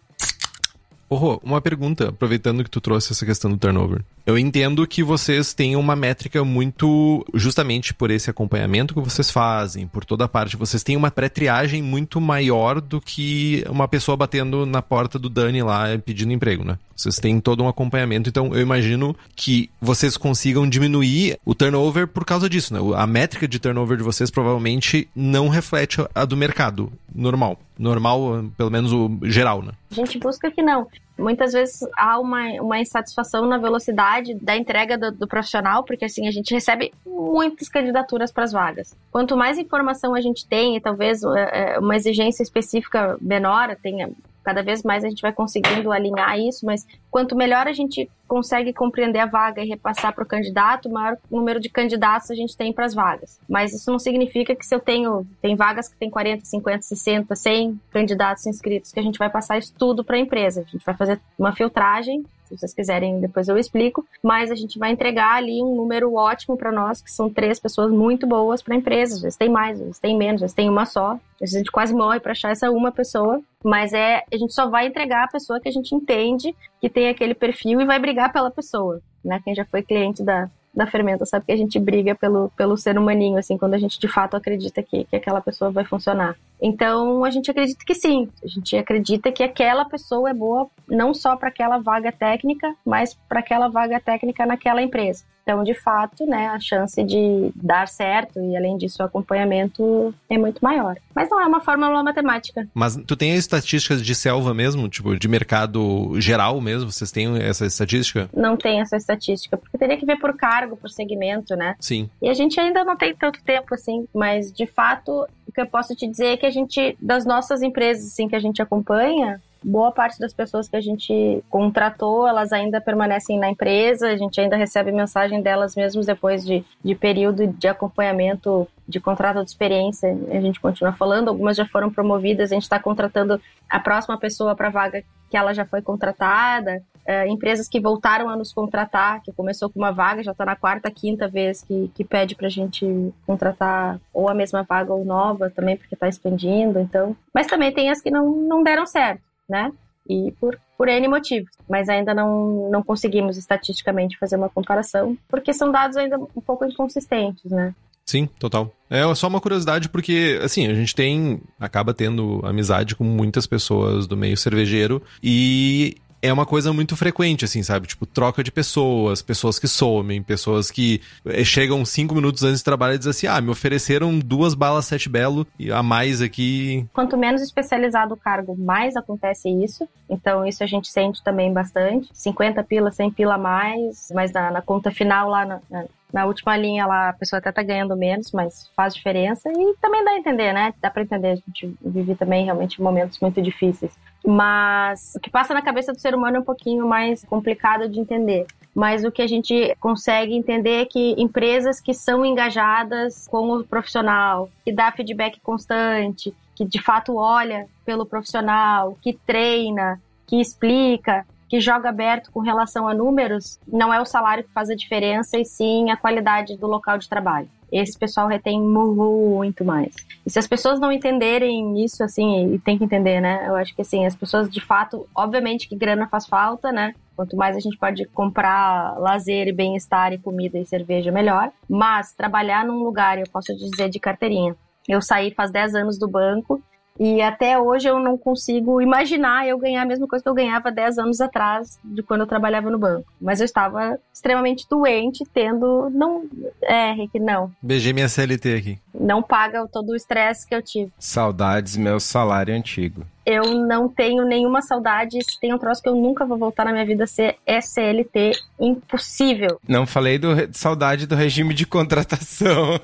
Oh, uma pergunta, aproveitando que tu trouxe essa questão do turnover. Eu entendo que vocês têm uma métrica muito, justamente por esse acompanhamento que vocês fazem, por toda parte, vocês têm uma pré-triagem muito maior do que uma pessoa batendo na porta do Dani lá pedindo emprego, né? Vocês têm todo um acompanhamento, então eu imagino que vocês consigam diminuir o turnover por causa disso, né? A métrica de turnover de vocês provavelmente não reflete a do mercado normal. Normal, pelo menos o geral, né?
A gente busca que não. Muitas vezes há uma, uma insatisfação na velocidade da entrega do, do profissional, porque assim a gente recebe muitas candidaturas para as vagas. Quanto mais informação a gente tem, e talvez é, é, uma exigência específica menor, tenha cada vez mais a gente vai conseguindo alinhar isso, mas quanto melhor a gente consegue compreender a vaga e repassar para o candidato, maior número de candidatos a gente tem para as vagas. Mas isso não significa que se eu tenho, tem vagas que tem 40, 50, 60, 100 candidatos inscritos, que a gente vai passar isso tudo para a empresa. A gente vai fazer uma filtragem se vocês quiserem, depois eu explico. Mas a gente vai entregar ali um número ótimo para nós, que são três pessoas muito boas para a empresa. Às vezes tem mais, às vezes tem menos, às vezes tem uma só. Às vezes a gente quase morre para achar essa uma pessoa. Mas é, a gente só vai entregar a pessoa que a gente entende que tem aquele perfil e vai brigar pela pessoa. Né? Quem já foi cliente da, da fermenta sabe que a gente briga pelo, pelo ser humaninho, assim, quando a gente de fato acredita que, que aquela pessoa vai funcionar. Então, a gente acredita que sim. A gente acredita que aquela pessoa é boa não só para aquela vaga técnica, mas para aquela vaga técnica naquela empresa. Então, de fato, né, a chance de dar certo e, além disso, o acompanhamento é muito maior. Mas não é uma fórmula matemática.
Mas tu tem estatísticas de selva mesmo, tipo, de mercado geral mesmo? Vocês têm essa estatística?
Não tem essa estatística, porque teria que ver por cargo, por segmento, né?
Sim.
E a gente ainda não tem tanto tempo assim, mas de fato, o que eu posso te dizer é que a gente, das nossas empresas assim que a gente acompanha, boa parte das pessoas que a gente contratou, elas ainda permanecem na empresa, a gente ainda recebe mensagem delas mesmo depois de, de período de acompanhamento de contrato de experiência, a gente continua falando, algumas já foram promovidas, a gente está contratando a próxima pessoa para vaga que ela já foi contratada, é, empresas que voltaram a nos contratar, que começou com uma vaga, já está na quarta, quinta vez que, que pede para a gente contratar ou a mesma vaga ou nova também, porque está expandindo, então. Mas também tem as que não, não deram certo né? E por, por N motivos. Mas ainda não, não conseguimos estatisticamente fazer uma comparação, porque são dados ainda um pouco inconsistentes, né?
Sim, total. É só uma curiosidade porque, assim, a gente tem, acaba tendo amizade com muitas pessoas do meio cervejeiro e é uma coisa muito frequente, assim, sabe? Tipo, troca de pessoas, pessoas que somem, pessoas que eh, chegam cinco minutos antes de trabalho e dizem assim: ah, me ofereceram duas balas sete belo e a mais aqui.
Quanto menos especializado o cargo, mais acontece isso. Então, isso a gente sente também bastante. 50 pila, 100 pila a mais, mas na, na conta final lá na, na na última linha lá a pessoa até tá ganhando menos, mas faz diferença e também dá a entender, né? Dá para entender, a gente vive também realmente momentos muito difíceis. Mas o que passa na cabeça do ser humano é um pouquinho mais complicado de entender. Mas o que a gente consegue entender é que empresas que são engajadas com o profissional, que dá feedback constante, que de fato olha pelo profissional, que treina, que explica, que joga aberto com relação a números, não é o salário que faz a diferença, e sim a qualidade do local de trabalho esse pessoal retém muito mais. E se as pessoas não entenderem isso, assim, e tem que entender, né? Eu acho que, assim, as pessoas, de fato, obviamente que grana faz falta, né? Quanto mais a gente pode comprar lazer e bem-estar e comida e cerveja, melhor. Mas trabalhar num lugar, eu posso dizer de carteirinha. Eu saí faz 10 anos do banco e até hoje eu não consigo imaginar eu ganhar a mesma coisa que eu ganhava 10 anos atrás, de quando eu trabalhava no banco. Mas eu estava extremamente doente, tendo. Não. É, Rick, não.
Beijei minha CLT aqui.
Não paga todo o estresse que eu tive.
Saudades, meu salário antigo.
Eu não tenho nenhuma saudade. Se tem um troço que eu nunca vou voltar na minha vida a ser SLT. Impossível.
Não falei do saudade do regime de contratação.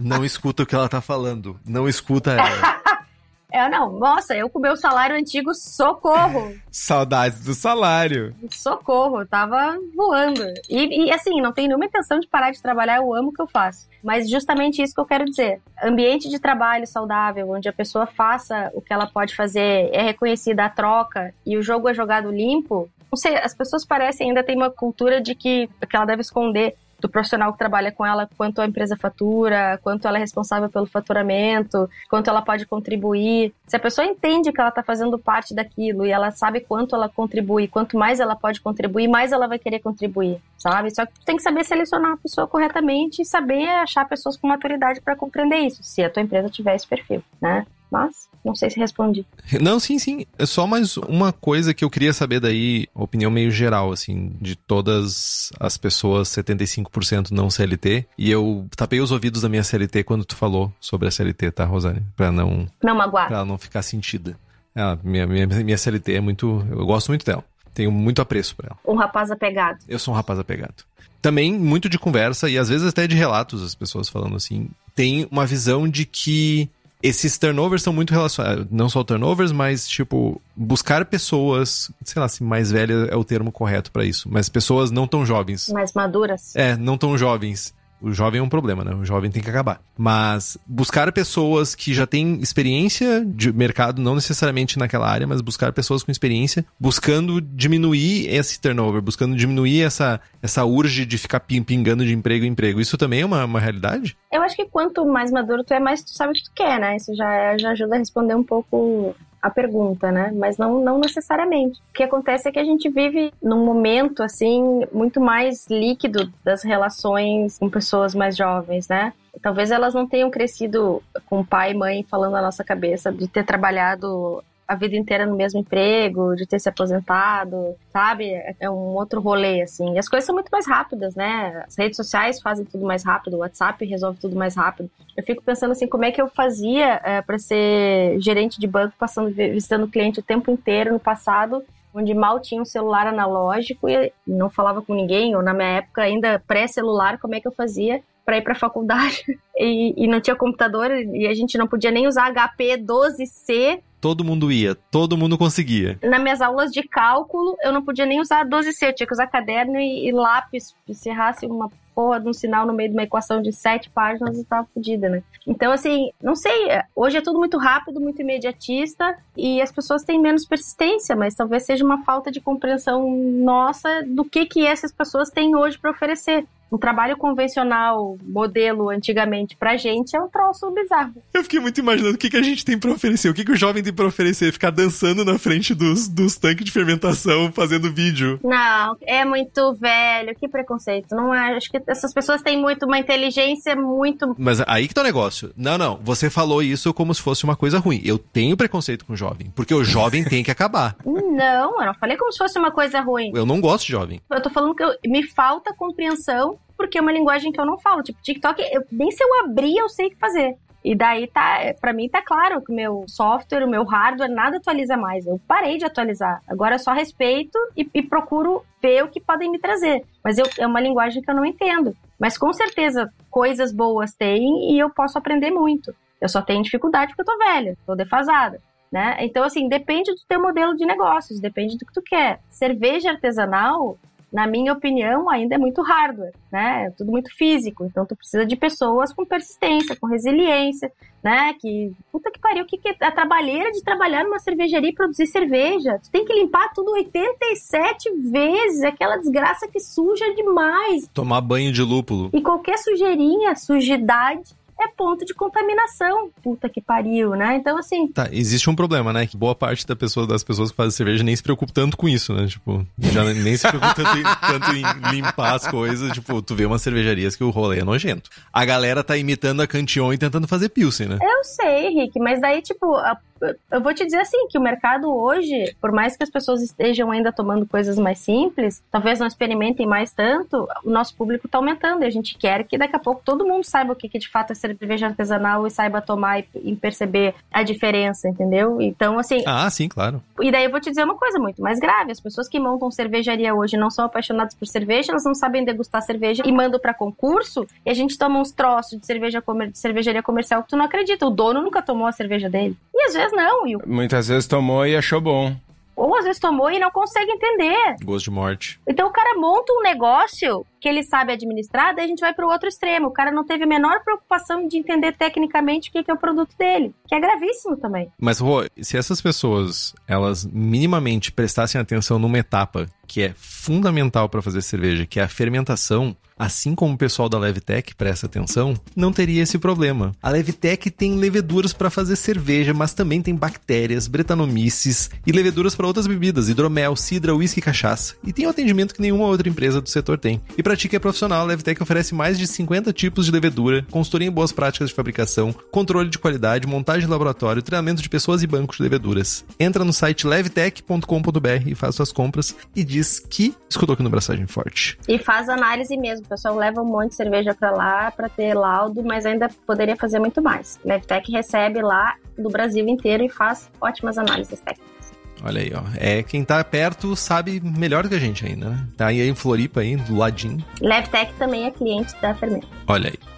Não escuta o que ela tá falando. Não escuta ela.
É, não. Nossa, eu com meu salário antigo, socorro.
Saudades do salário.
socorro, eu tava voando. E, e, assim, não tenho nenhuma intenção de parar de trabalhar, eu amo o que eu faço. Mas justamente isso que eu quero dizer. Ambiente de trabalho saudável, onde a pessoa faça o que ela pode fazer, é reconhecida a troca e o jogo é jogado limpo. Não sei, as pessoas parecem ainda ter uma cultura de que, que ela deve esconder do profissional que trabalha com ela, quanto a empresa fatura, quanto ela é responsável pelo faturamento, quanto ela pode contribuir. Se a pessoa entende que ela está fazendo parte daquilo e ela sabe quanto ela contribui, quanto mais ela pode contribuir, mais ela vai querer contribuir, sabe? Só que tu tem que saber selecionar a pessoa corretamente e saber achar pessoas com maturidade para compreender isso, se a tua empresa tiver esse perfil, né? Mas, não sei se respondi.
Não, sim, sim. É só mais uma coisa que eu queria saber daí, opinião meio geral, assim, de todas as pessoas, 75% não CLT. E eu tapei os ouvidos da minha CLT quando tu falou sobre a CLT, tá, Rosane? Pra não,
Não magoar.
pra ela não ficar sentida. Ela, minha, minha, minha CLT é muito. Eu gosto muito dela. Tenho muito apreço por ela.
Um rapaz apegado.
Eu sou um rapaz apegado. Também muito de conversa e às vezes até de relatos, as pessoas falando assim. Tem uma visão de que esses turnovers são muito relacionados. Não só turnovers, mas, tipo, buscar pessoas. Sei lá se mais velha é o termo correto pra isso. Mas pessoas não tão jovens.
Mais maduras.
É, não tão jovens. O jovem é um problema, né? O jovem tem que acabar. Mas buscar pessoas que já têm experiência de mercado, não necessariamente naquela área, mas buscar pessoas com experiência, buscando diminuir esse turnover, buscando diminuir essa, essa urge de ficar pin- pingando de emprego em emprego. Isso também é uma, uma realidade?
Eu acho que quanto mais maduro tu é, mais tu sabe o que tu quer, né? Isso já, já ajuda a responder um pouco a pergunta, né? Mas não, não necessariamente. O que acontece é que a gente vive num momento, assim, muito mais líquido das relações com pessoas mais jovens, né? Talvez elas não tenham crescido com pai e mãe falando na nossa cabeça de ter trabalhado a vida inteira no mesmo emprego, de ter se aposentado, sabe? É um outro rolê, assim. E as coisas são muito mais rápidas, né? As redes sociais fazem tudo mais rápido, o WhatsApp resolve tudo mais rápido. Eu fico pensando assim, como é que eu fazia é, para ser gerente de banco, passando, visitando o cliente o tempo inteiro no passado, onde mal tinha um celular analógico e não falava com ninguém, ou na minha época ainda pré-celular, como é que eu fazia para ir para faculdade e, e não tinha computador e a gente não podia nem usar HP 12C
Todo mundo ia, todo mundo conseguia.
nas minhas aulas de cálculo, eu não podia nem usar 12C, eu tinha que usar caderno e, e lápis. Se uma porra de um sinal no meio de uma equação de sete páginas, eu tava fodida, né? Então, assim, não sei, hoje é tudo muito rápido, muito imediatista e as pessoas têm menos persistência, mas talvez seja uma falta de compreensão nossa do que que essas pessoas têm hoje para oferecer. Um trabalho convencional, modelo antigamente pra gente, é um troço bizarro.
Eu fiquei muito imaginando o que, que a gente tem pra oferecer. O que, que o jovem tem pra oferecer? Ficar dançando na frente dos, dos tanques de fermentação, fazendo vídeo.
Não, é muito velho, que preconceito. Não é, acho que essas pessoas têm muito uma inteligência muito
Mas aí que tá o negócio. Não, não. Você falou isso como se fosse uma coisa ruim. Eu tenho preconceito com o jovem. Porque o jovem tem que acabar.
Não, eu não falei como se fosse uma coisa ruim.
Eu não gosto de jovem.
Eu tô falando que eu- me falta compreensão porque é uma linguagem que eu não falo. Tipo, TikTok, eu- nem se eu abrir eu sei o que fazer. E daí tá, pra mim tá claro que o meu software, o meu hardware, nada atualiza mais. Eu parei de atualizar. Agora eu só respeito e, e procuro ver o que podem me trazer. Mas eu, é uma linguagem que eu não entendo. Mas com certeza coisas boas tem e eu posso aprender muito. Eu só tenho dificuldade porque eu tô velha, tô defasada. Né? Então, assim, depende do teu modelo de negócios, depende do que tu quer. Cerveja artesanal, na minha opinião, ainda é muito hardware, né? É tudo muito físico. Então, tu precisa de pessoas com persistência, com resiliência, né? Que, puta que pariu, o que, que é a trabalheira de trabalhar numa cervejaria e produzir cerveja? Tu tem que limpar tudo 87 vezes, aquela desgraça que suja demais.
Tomar banho de lúpulo.
E qualquer sujeirinha, sujidade, é ponto de contaminação. Puta que pariu, né? Então, assim.
Tá, existe um problema, né? Que boa parte da pessoa, das pessoas que fazem cerveja nem se preocupa tanto com isso, né? Tipo, já nem se preocupa tanto em, tanto em limpar as coisas. Tipo, tu vê umas cervejarias que o rolê é nojento. A galera tá imitando a Cantillon e tentando fazer Pilsen, né?
Eu sei, Rick, mas daí, tipo, a eu vou te dizer assim, que o mercado hoje, por mais que as pessoas estejam ainda tomando coisas mais simples, talvez não experimentem mais tanto, o nosso público está aumentando e a gente quer que daqui a pouco todo mundo saiba o que, que de fato é cerveja artesanal e saiba tomar e, e, perceber a diferença, entendeu? Então, assim...
Ah, sim, claro.
E daí eu vou te dizer uma coisa muito mais grave, as pessoas que montam cervejaria hoje não são apaixonadas por cerveja, elas não sabem degustar cerveja e mandam para concurso e a gente toma uns troços de cerveja comer, de cervejaria comercial que tu não acredita, o dono nunca tomou a cerveja dele. E às vezes vezes não. E...
Muitas vezes tomou e achou bom.
Ou às vezes tomou e não consegue entender.
Gosto de morte.
Então o cara monta um negócio que ele sabe administrar, daí a gente vai para o outro extremo. O cara não teve a menor preocupação de entender tecnicamente o que é o produto dele, que é gravíssimo também.
Mas, Rô, se essas pessoas, elas minimamente prestassem atenção numa etapa que é fundamental para fazer cerveja, que é a fermentação, assim como o pessoal da Levtech presta atenção, não teria esse problema. A Levtech tem leveduras para fazer cerveja, mas também tem bactérias, bretanomices e leveduras para outras bebidas, hidromel, cidra, uísque e cachaça. E tem um atendimento que nenhuma outra empresa do setor tem. E para ti que é profissional, a Levtech oferece mais de 50 tipos de levedura, consultoria em boas práticas de fabricação, controle de qualidade, montagem de laboratório, treinamento de pessoas e bancos de leveduras. Entra no site levtech.com.br e faz suas compras e diz que escutou aqui no Braçagem Forte.
E faz análise mesmo o pessoal leva um monte de cerveja para lá para ter laudo, mas ainda poderia fazer muito mais. Levtech recebe lá do Brasil inteiro e faz ótimas análises técnicas.
Olha aí, ó. É quem tá perto sabe melhor do que a gente ainda, né? Tá aí em Floripa aí, do ladinho.
Levtech também é cliente da Fermenta.
Olha aí.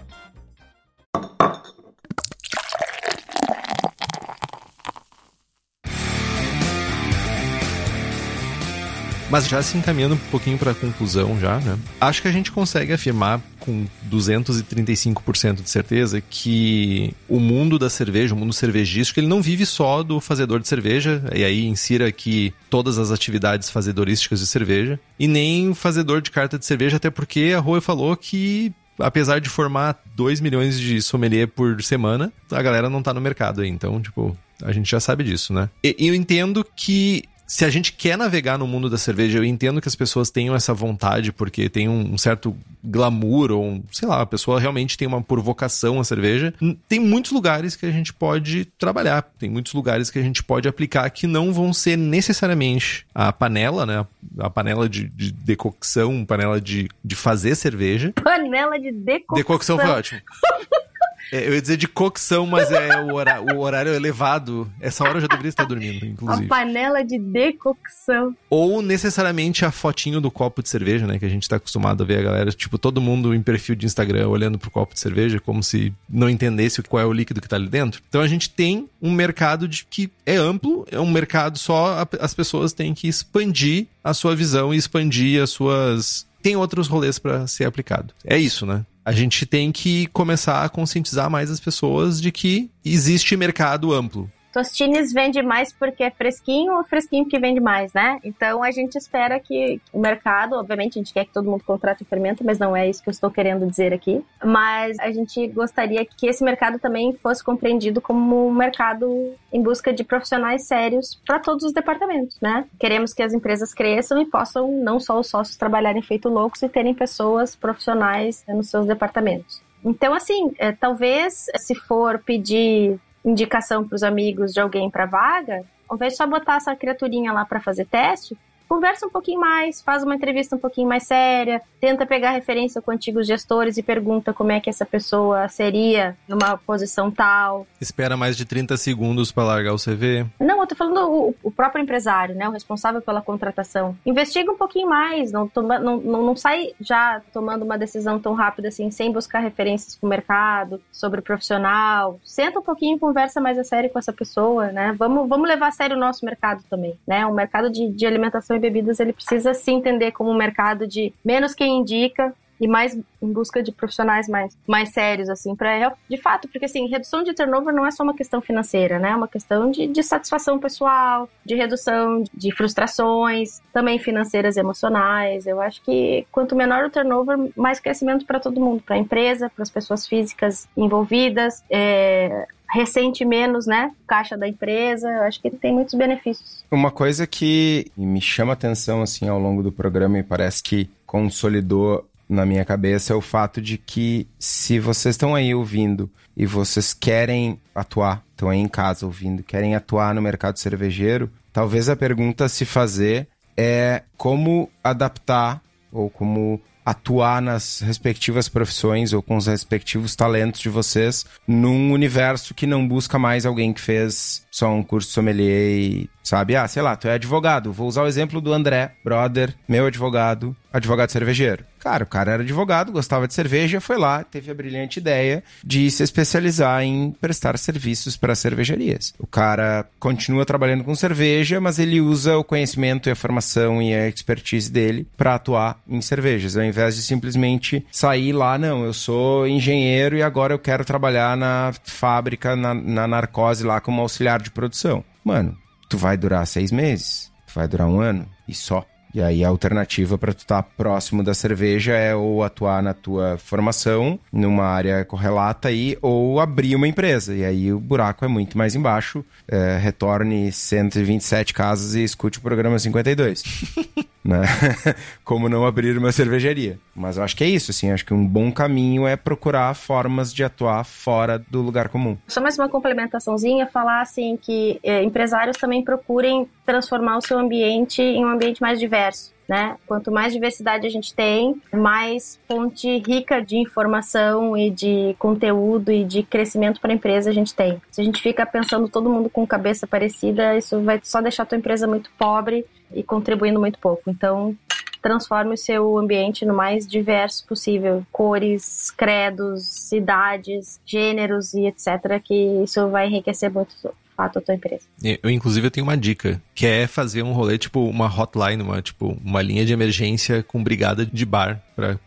Mas já se encaminhando um pouquinho para a conclusão já, né? Acho que a gente consegue afirmar com 235% de certeza que o mundo da cerveja, o mundo cervejístico, ele não vive só do fazedor de cerveja, e aí insira aqui todas as atividades fazedorísticas de cerveja, e nem fazedor de carta de cerveja, até porque a Rua falou que apesar de formar 2 milhões de sommelier por semana, a galera não tá no mercado aí. Então, tipo, a gente já sabe disso, né? E eu entendo que se a gente quer navegar no mundo da cerveja, eu entendo que as pessoas tenham essa vontade, porque tem um, um certo glamour, ou um, sei lá, a pessoa realmente tem uma provocação à cerveja. Tem muitos lugares que a gente pode trabalhar, tem muitos lugares que a gente pode aplicar que não vão ser necessariamente a panela, né? A panela de, de decocção, panela de, de fazer cerveja.
Panela de decocção.
Decocção foi ótimo. É, eu ia dizer de cocção, mas é o, horário, o horário elevado. Essa hora eu já deveria estar dormindo, inclusive.
A panela de decocção.
Ou necessariamente a fotinho do copo de cerveja, né? Que a gente tá acostumado a ver a galera, tipo, todo mundo em perfil de Instagram olhando pro copo de cerveja, como se não entendesse qual é o líquido que tá ali dentro. Então a gente tem um mercado de, que é amplo, é um mercado só, as pessoas têm que expandir a sua visão e expandir as suas tem outros rolês para ser aplicado. É isso, né? A gente tem que começar a conscientizar mais as pessoas de que existe mercado amplo.
Tostines vende mais porque é fresquinho ou fresquinho que vende mais, né? Então a gente espera que o mercado, obviamente a gente quer que todo mundo contrate o fermento, mas não é isso que eu estou querendo dizer aqui. Mas a gente gostaria que esse mercado também fosse compreendido como um mercado em busca de profissionais sérios para todos os departamentos, né? Queremos que as empresas cresçam e possam não só os sócios trabalharem feito loucos e terem pessoas profissionais nos seus departamentos. Então, assim, é, talvez se for pedir indicação para os amigos de alguém para vaga, ao invés de só botar essa criaturinha lá para fazer teste, conversa um pouquinho mais, faz uma entrevista um pouquinho mais séria, tenta pegar referência com antigos gestores e pergunta como é que essa pessoa seria numa posição tal.
Espera mais de 30 segundos para largar o CV?
Não, eu tô falando o, o, próprio empresário, né, o responsável pela contratação. Investiga um pouquinho mais, não, toma, não, não, não sai já tomando uma decisão tão rápida assim, sem buscar referências com o mercado, sobre o profissional. Senta um pouquinho e conversa mais a sério com essa pessoa, né? Vamos, vamos levar a sério o nosso mercado também, né? O mercado de, de alimentação bebidas, ele precisa se entender como um mercado de menos quem indica, e mais em busca de profissionais mais, mais sérios, assim, para de fato, porque assim, redução de turnover não é só uma questão financeira, né? É uma questão de, de satisfação pessoal, de redução de frustrações, também financeiras e emocionais. Eu acho que quanto menor o turnover, mais crescimento para todo mundo, para a empresa, para as pessoas físicas envolvidas, é, recente menos, né? Caixa da empresa, eu acho que tem muitos benefícios.
Uma coisa que me chama atenção assim ao longo do programa e parece que consolidou na minha cabeça é o fato de que se vocês estão aí ouvindo e vocês querem atuar, estão aí em casa ouvindo, querem atuar no mercado cervejeiro, talvez a pergunta a se fazer é como adaptar ou como atuar nas respectivas profissões ou com os respectivos talentos de vocês num universo que não busca mais alguém que fez só um curso sommelier e, sabe, ah, sei lá, tu é advogado. Vou usar o exemplo do André, brother, meu advogado, advogado cervejeiro. Cara, o cara era advogado, gostava de cerveja, foi lá, teve a brilhante ideia de se especializar em prestar serviços para cervejarias. O cara continua trabalhando com cerveja, mas ele usa o conhecimento e a formação e a expertise dele para atuar em cervejas, ao invés de simplesmente sair lá, não, eu sou engenheiro e agora eu quero trabalhar na fábrica, na, na narcose lá como auxiliar de produção. Mano, tu vai durar seis meses, vai durar um ano e só. E aí a alternativa para tu estar tá próximo da cerveja é ou atuar na tua formação, numa área correlata aí, ou abrir uma empresa. E aí o buraco é muito mais embaixo. É, retorne 127 casas e escute o programa 52. né? Como não abrir uma cervejaria. Mas eu acho que é isso, assim, acho que um bom caminho é procurar formas de atuar fora do lugar comum.
Só mais uma complementaçãozinha, falar assim que é, empresários também procurem transformar o seu ambiente em um ambiente mais diverso. Né? Quanto mais diversidade a gente tem, mais fonte rica de informação e de conteúdo e de crescimento para a empresa a gente tem. Se a gente fica pensando todo mundo com cabeça parecida, isso vai só deixar a tua empresa muito pobre e contribuindo muito pouco. Então, transforme o seu ambiente no mais diverso possível. Cores, credos, cidades, gêneros e etc. Que isso vai enriquecer muito fato a tua empresa.
Eu, inclusive, eu tenho uma dica, que é fazer um rolê, tipo, uma hotline, uma, tipo, uma linha de emergência com brigada de bar para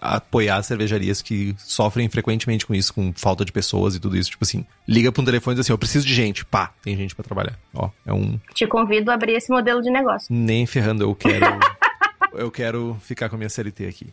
apoiar cervejarias que sofrem frequentemente com isso, com falta de pessoas e tudo isso. Tipo assim, liga para um telefone e diz assim, eu preciso de gente. Pá, tem gente para trabalhar. Ó, é um...
Te convido a abrir esse modelo de negócio.
Nem ferrando, eu quero... eu quero ficar com a minha CLT aqui.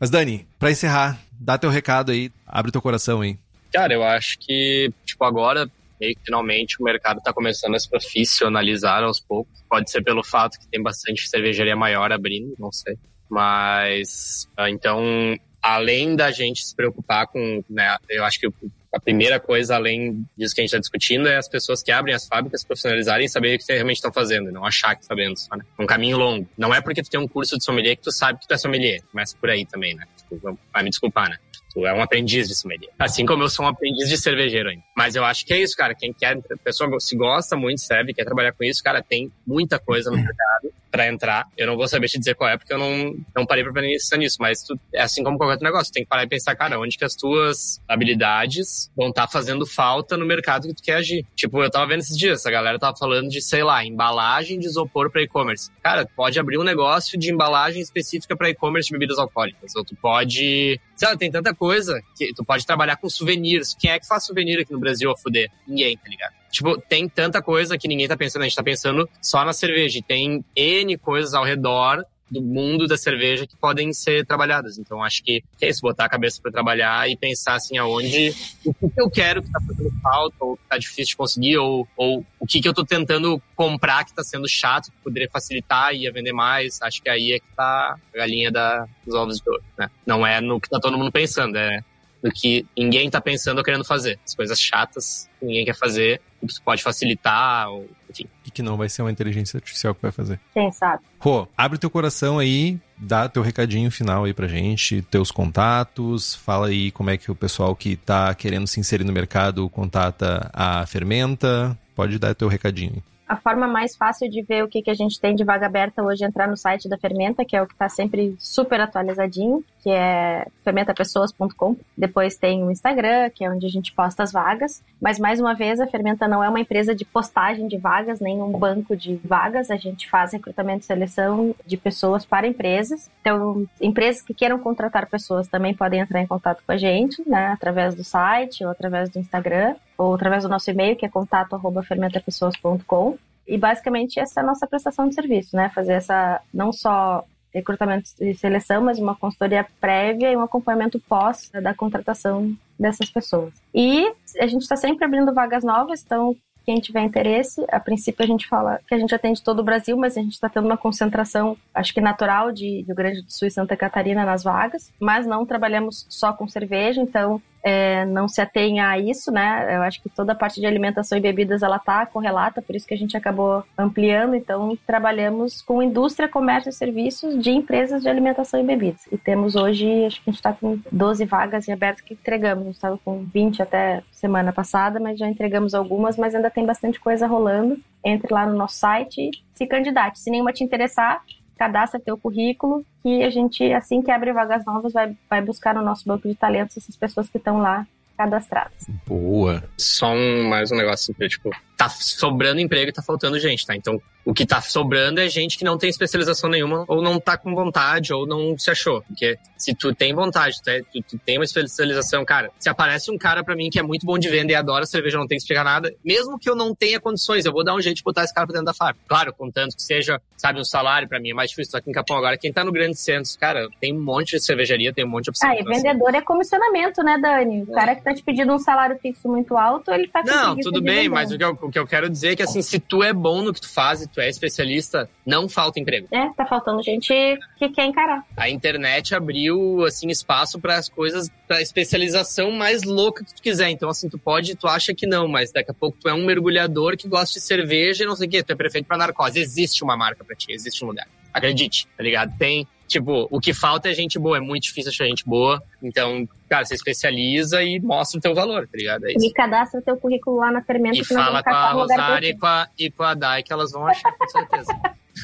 Mas Dani, para encerrar, dá teu recado aí, abre teu coração aí.
Cara, eu acho que, tipo, agora meio que finalmente o mercado está começando a se profissionalizar aos poucos. Pode ser pelo fato que tem bastante cervejaria maior abrindo, não sei. Mas, ah, então, além da gente se preocupar com, né, eu acho que a primeira coisa, além disso que a gente está discutindo, é as pessoas que abrem as fábricas profissionalizarem e saber o que realmente estão fazendo, não achar que sabendo só, né? Um caminho longo. Não é porque tu tem um curso de sommelier que tu sabe que tu é sommelier. Começa por aí também, né? Tipo, vai me desculpar, né? Tu é um aprendiz de sommelier. Assim como eu sou um aprendiz de cervejeiro ainda. Mas eu acho que é isso, cara. Quem quer, a pessoa se gosta muito, serve, quer trabalhar com isso, cara, tem muita coisa no mercado para entrar. Eu não vou saber te dizer qual é, porque eu não, não parei pra pensar nisso. Mas tu, é assim como qualquer outro negócio. Tu tem que parar e pensar, cara, onde que as tuas habilidades vão estar tá fazendo falta no mercado que tu quer agir. Tipo, eu tava vendo esses dias, a galera tava falando de, sei lá, embalagem de isopor para e-commerce. Cara, pode abrir um negócio de embalagem específica para e-commerce de bebidas alcoólicas. Ou tu pode. Sei lá, tem tanta coisa que tu pode trabalhar com souvenirs. Quem é que faz souvenir aqui no Brasil a fuder? Ninguém, tá ligado? Tipo, tem tanta coisa que ninguém tá pensando. A gente tá pensando só na cerveja. E tem N coisas ao redor do mundo da cerveja que podem ser trabalhadas. Então, acho que, é isso, botar a cabeça para trabalhar e pensar assim, aonde, o que, eu quero que tá fazendo falta, ou que tá difícil de conseguir, ou, ou o que, que eu tô tentando comprar que tá sendo chato, que poderia facilitar e ia vender mais. Acho que aí é que tá a galinha da, dos ovos de ouro, né? Não é no que tá todo mundo pensando, é no que ninguém tá pensando ou querendo fazer. As coisas chatas que ninguém quer fazer, que tu pode facilitar, ou, enfim.
E que não vai ser uma inteligência artificial que vai fazer.
Quem sabe?
Rô, abre teu coração aí, dá teu recadinho final aí pra gente, teus contatos, fala aí como é que o pessoal que tá querendo se inserir no mercado contata a Fermenta. Pode dar teu recadinho aí.
A forma mais fácil de ver o que, que a gente tem de vaga aberta hoje é entrar no site da Fermenta, que é o que está sempre super atualizadinho, que é fermentapessoas.com. Depois tem o Instagram, que é onde a gente posta as vagas. Mas, mais uma vez, a Fermenta não é uma empresa de postagem de vagas, nem um banco de vagas. A gente faz recrutamento e seleção de pessoas para empresas. Então, empresas que queiram contratar pessoas também podem entrar em contato com a gente, né, através do site ou através do Instagram ou através do nosso e-mail, que é contato@fermentapessoas.com. E basicamente essa é a nossa prestação de serviço, né? Fazer essa não só recrutamento e seleção, mas uma consultoria prévia e um acompanhamento pós da contratação dessas pessoas. E a gente está sempre abrindo vagas novas, então quem tiver interesse, a princípio a gente fala que a gente atende todo o Brasil, mas a gente está tendo uma concentração, acho que natural, de Rio Grande do Sul e Santa Catarina nas vagas, mas não trabalhamos só com cerveja, então é, não se atenha a isso, né? Eu acho que toda a parte de alimentação e bebidas ela tá correlata, por isso que a gente acabou ampliando. Então, trabalhamos com indústria, comércio e serviços de empresas de alimentação e bebidas. E temos hoje, acho que a gente está com 12 vagas em aberto que entregamos. A gente estava com 20 até semana passada, mas já entregamos algumas, mas ainda tem bastante coisa rolando. Entre lá no nosso site e se candidate. Se nenhuma te interessar, cadastra teu currículo, que a gente, assim que abre vagas novas, vai, vai buscar no nosso banco de talentos essas pessoas que estão lá cadastradas.
Boa.
Só um, mais um negócio assim, tipo, tá sobrando emprego e tá faltando gente, tá? Então, o que tá sobrando é gente que não tem especialização nenhuma, ou não tá com vontade, ou não se achou. Porque se tu tem vontade, tu, é, tu, tu tem uma especialização, cara, se aparece um cara para mim que é muito bom de venda e adora cerveja, não tem que explicar nada, mesmo que eu não tenha condições, eu vou dar um jeito de botar esse cara pra dentro da fábrica. Claro, contanto que seja, sabe, um salário para mim é mais difícil, só aqui em Capão agora, quem tá no grande centro, cara, tem um monte de cervejaria, tem um monte de opção.
Ah, e vendedor é comissionamento, né, Dani? O cara que tá te pedindo um salário fixo muito alto, ele tá
Não, tudo bem, mas o que, eu, o que eu quero dizer é que, assim, se tu é bom no que tu faz e tu é especialista, não falta emprego.
É, tá faltando gente que quer encarar.
A internet abriu, assim, espaço para as coisas, pra especialização mais louca que tu quiser. Então, assim, tu pode, tu acha que não, mas daqui a pouco tu é um mergulhador que gosta de cerveja e não sei o quê, tu é prefeito para narcose. Existe uma marca para ti, existe um lugar. Acredite, tá ligado? Tem, Tipo, o que falta é gente boa, é muito difícil achar gente boa. Então, cara, você especializa e mostra o teu valor, tá ligado? É
isso. E cadastra o teu currículo lá na Fermenta.
E fala com a Rosária e com a, e com a Dai que elas vão achar, com certeza.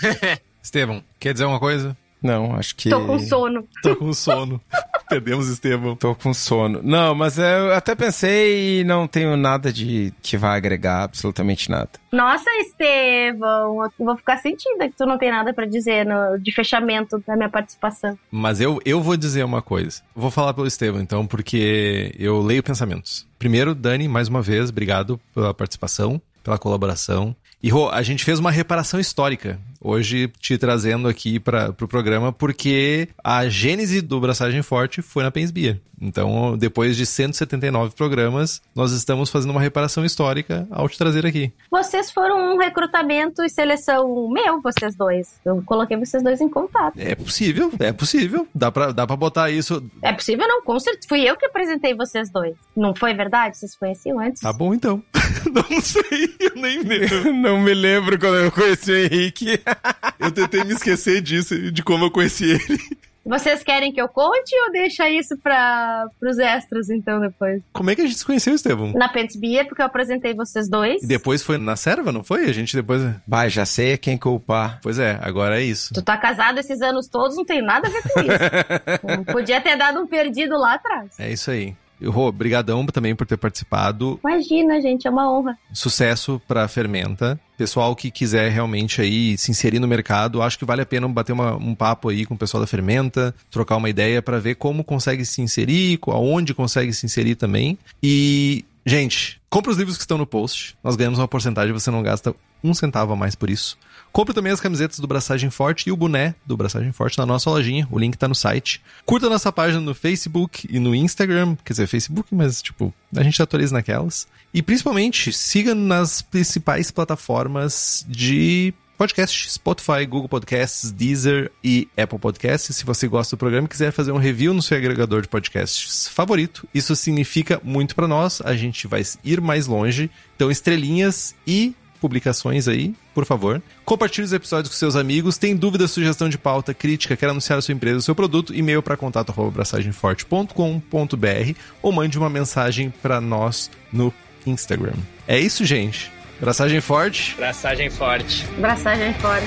Estevão, quer dizer alguma coisa?
Não, acho que.
Tô com sono.
Tô com sono. Perdemos Estevão.
Tô com sono. Não, mas eu até pensei e não tenho nada de que vai agregar absolutamente nada.
Nossa, Estevão, eu vou ficar sentida que tu não tem nada para dizer no, de fechamento da minha participação.
Mas eu, eu vou dizer uma coisa. Vou falar pelo Estevão, então, porque eu leio pensamentos. Primeiro, Dani, mais uma vez, obrigado pela participação, pela colaboração. E Rô, a gente fez uma reparação histórica hoje te trazendo aqui para o pro programa, porque a gênese do Braçagem Forte foi na Pensbia. Então, depois de 179 programas, nós estamos fazendo uma reparação histórica ao te trazer aqui.
Vocês foram um recrutamento e seleção meu, vocês dois. Eu coloquei vocês dois em contato.
É possível, é possível. Dá pra, dá pra botar isso.
É possível, não, com certeza. Fui eu que apresentei vocês dois. Não foi verdade? Vocês conheciam antes?
Tá bom, então. não sei, eu nem lembro.
não me lembro quando eu conheci o Henrique.
eu tentei me esquecer disso, de como eu conheci ele.
Vocês querem que eu conte ou deixa isso para os extras, então, depois?
Como é que a gente se conheceu, Estevão?
Na Pets Beer, porque eu apresentei vocês dois.
E depois foi na serva, não foi? A gente depois...
Vai, já sei quem culpar.
Pois é, agora é isso.
Tu tá casado esses anos todos, não tem nada a ver com isso. Podia ter dado um perdido lá atrás.
É isso aí. Rô, brigadão também por ter participado.
Imagina, gente, é uma honra.
Sucesso pra Fermenta. Pessoal que quiser realmente aí se inserir no mercado, acho que vale a pena bater uma, um papo aí com o pessoal da Fermenta, trocar uma ideia para ver como consegue se inserir, aonde consegue se inserir também. E, gente, compra os livros que estão no post. Nós ganhamos uma porcentagem, você não gasta um centavo a mais por isso. Compre também as camisetas do Braçagem Forte e o boné do Braçagem Forte na nossa lojinha. O link tá no site. Curta nossa página no Facebook e no Instagram. Quer dizer, Facebook, mas tipo, a gente atualiza naquelas. E principalmente, siga nas principais plataformas de podcast, Spotify, Google Podcasts, Deezer e Apple Podcasts. Se você gosta do programa e quiser fazer um review no seu agregador de podcasts favorito, isso significa muito para nós. A gente vai ir mais longe. Então, estrelinhas e publicações aí, por favor. Compartilhe os episódios com seus amigos. Tem dúvida, sugestão de pauta, crítica, quer anunciar a sua empresa, o seu produto, e-mail para contato@braçagemforte.com.br ou mande uma mensagem para nós no Instagram. É isso, gente. Braçagem forte.
Braçagem forte.
Braçagem forte.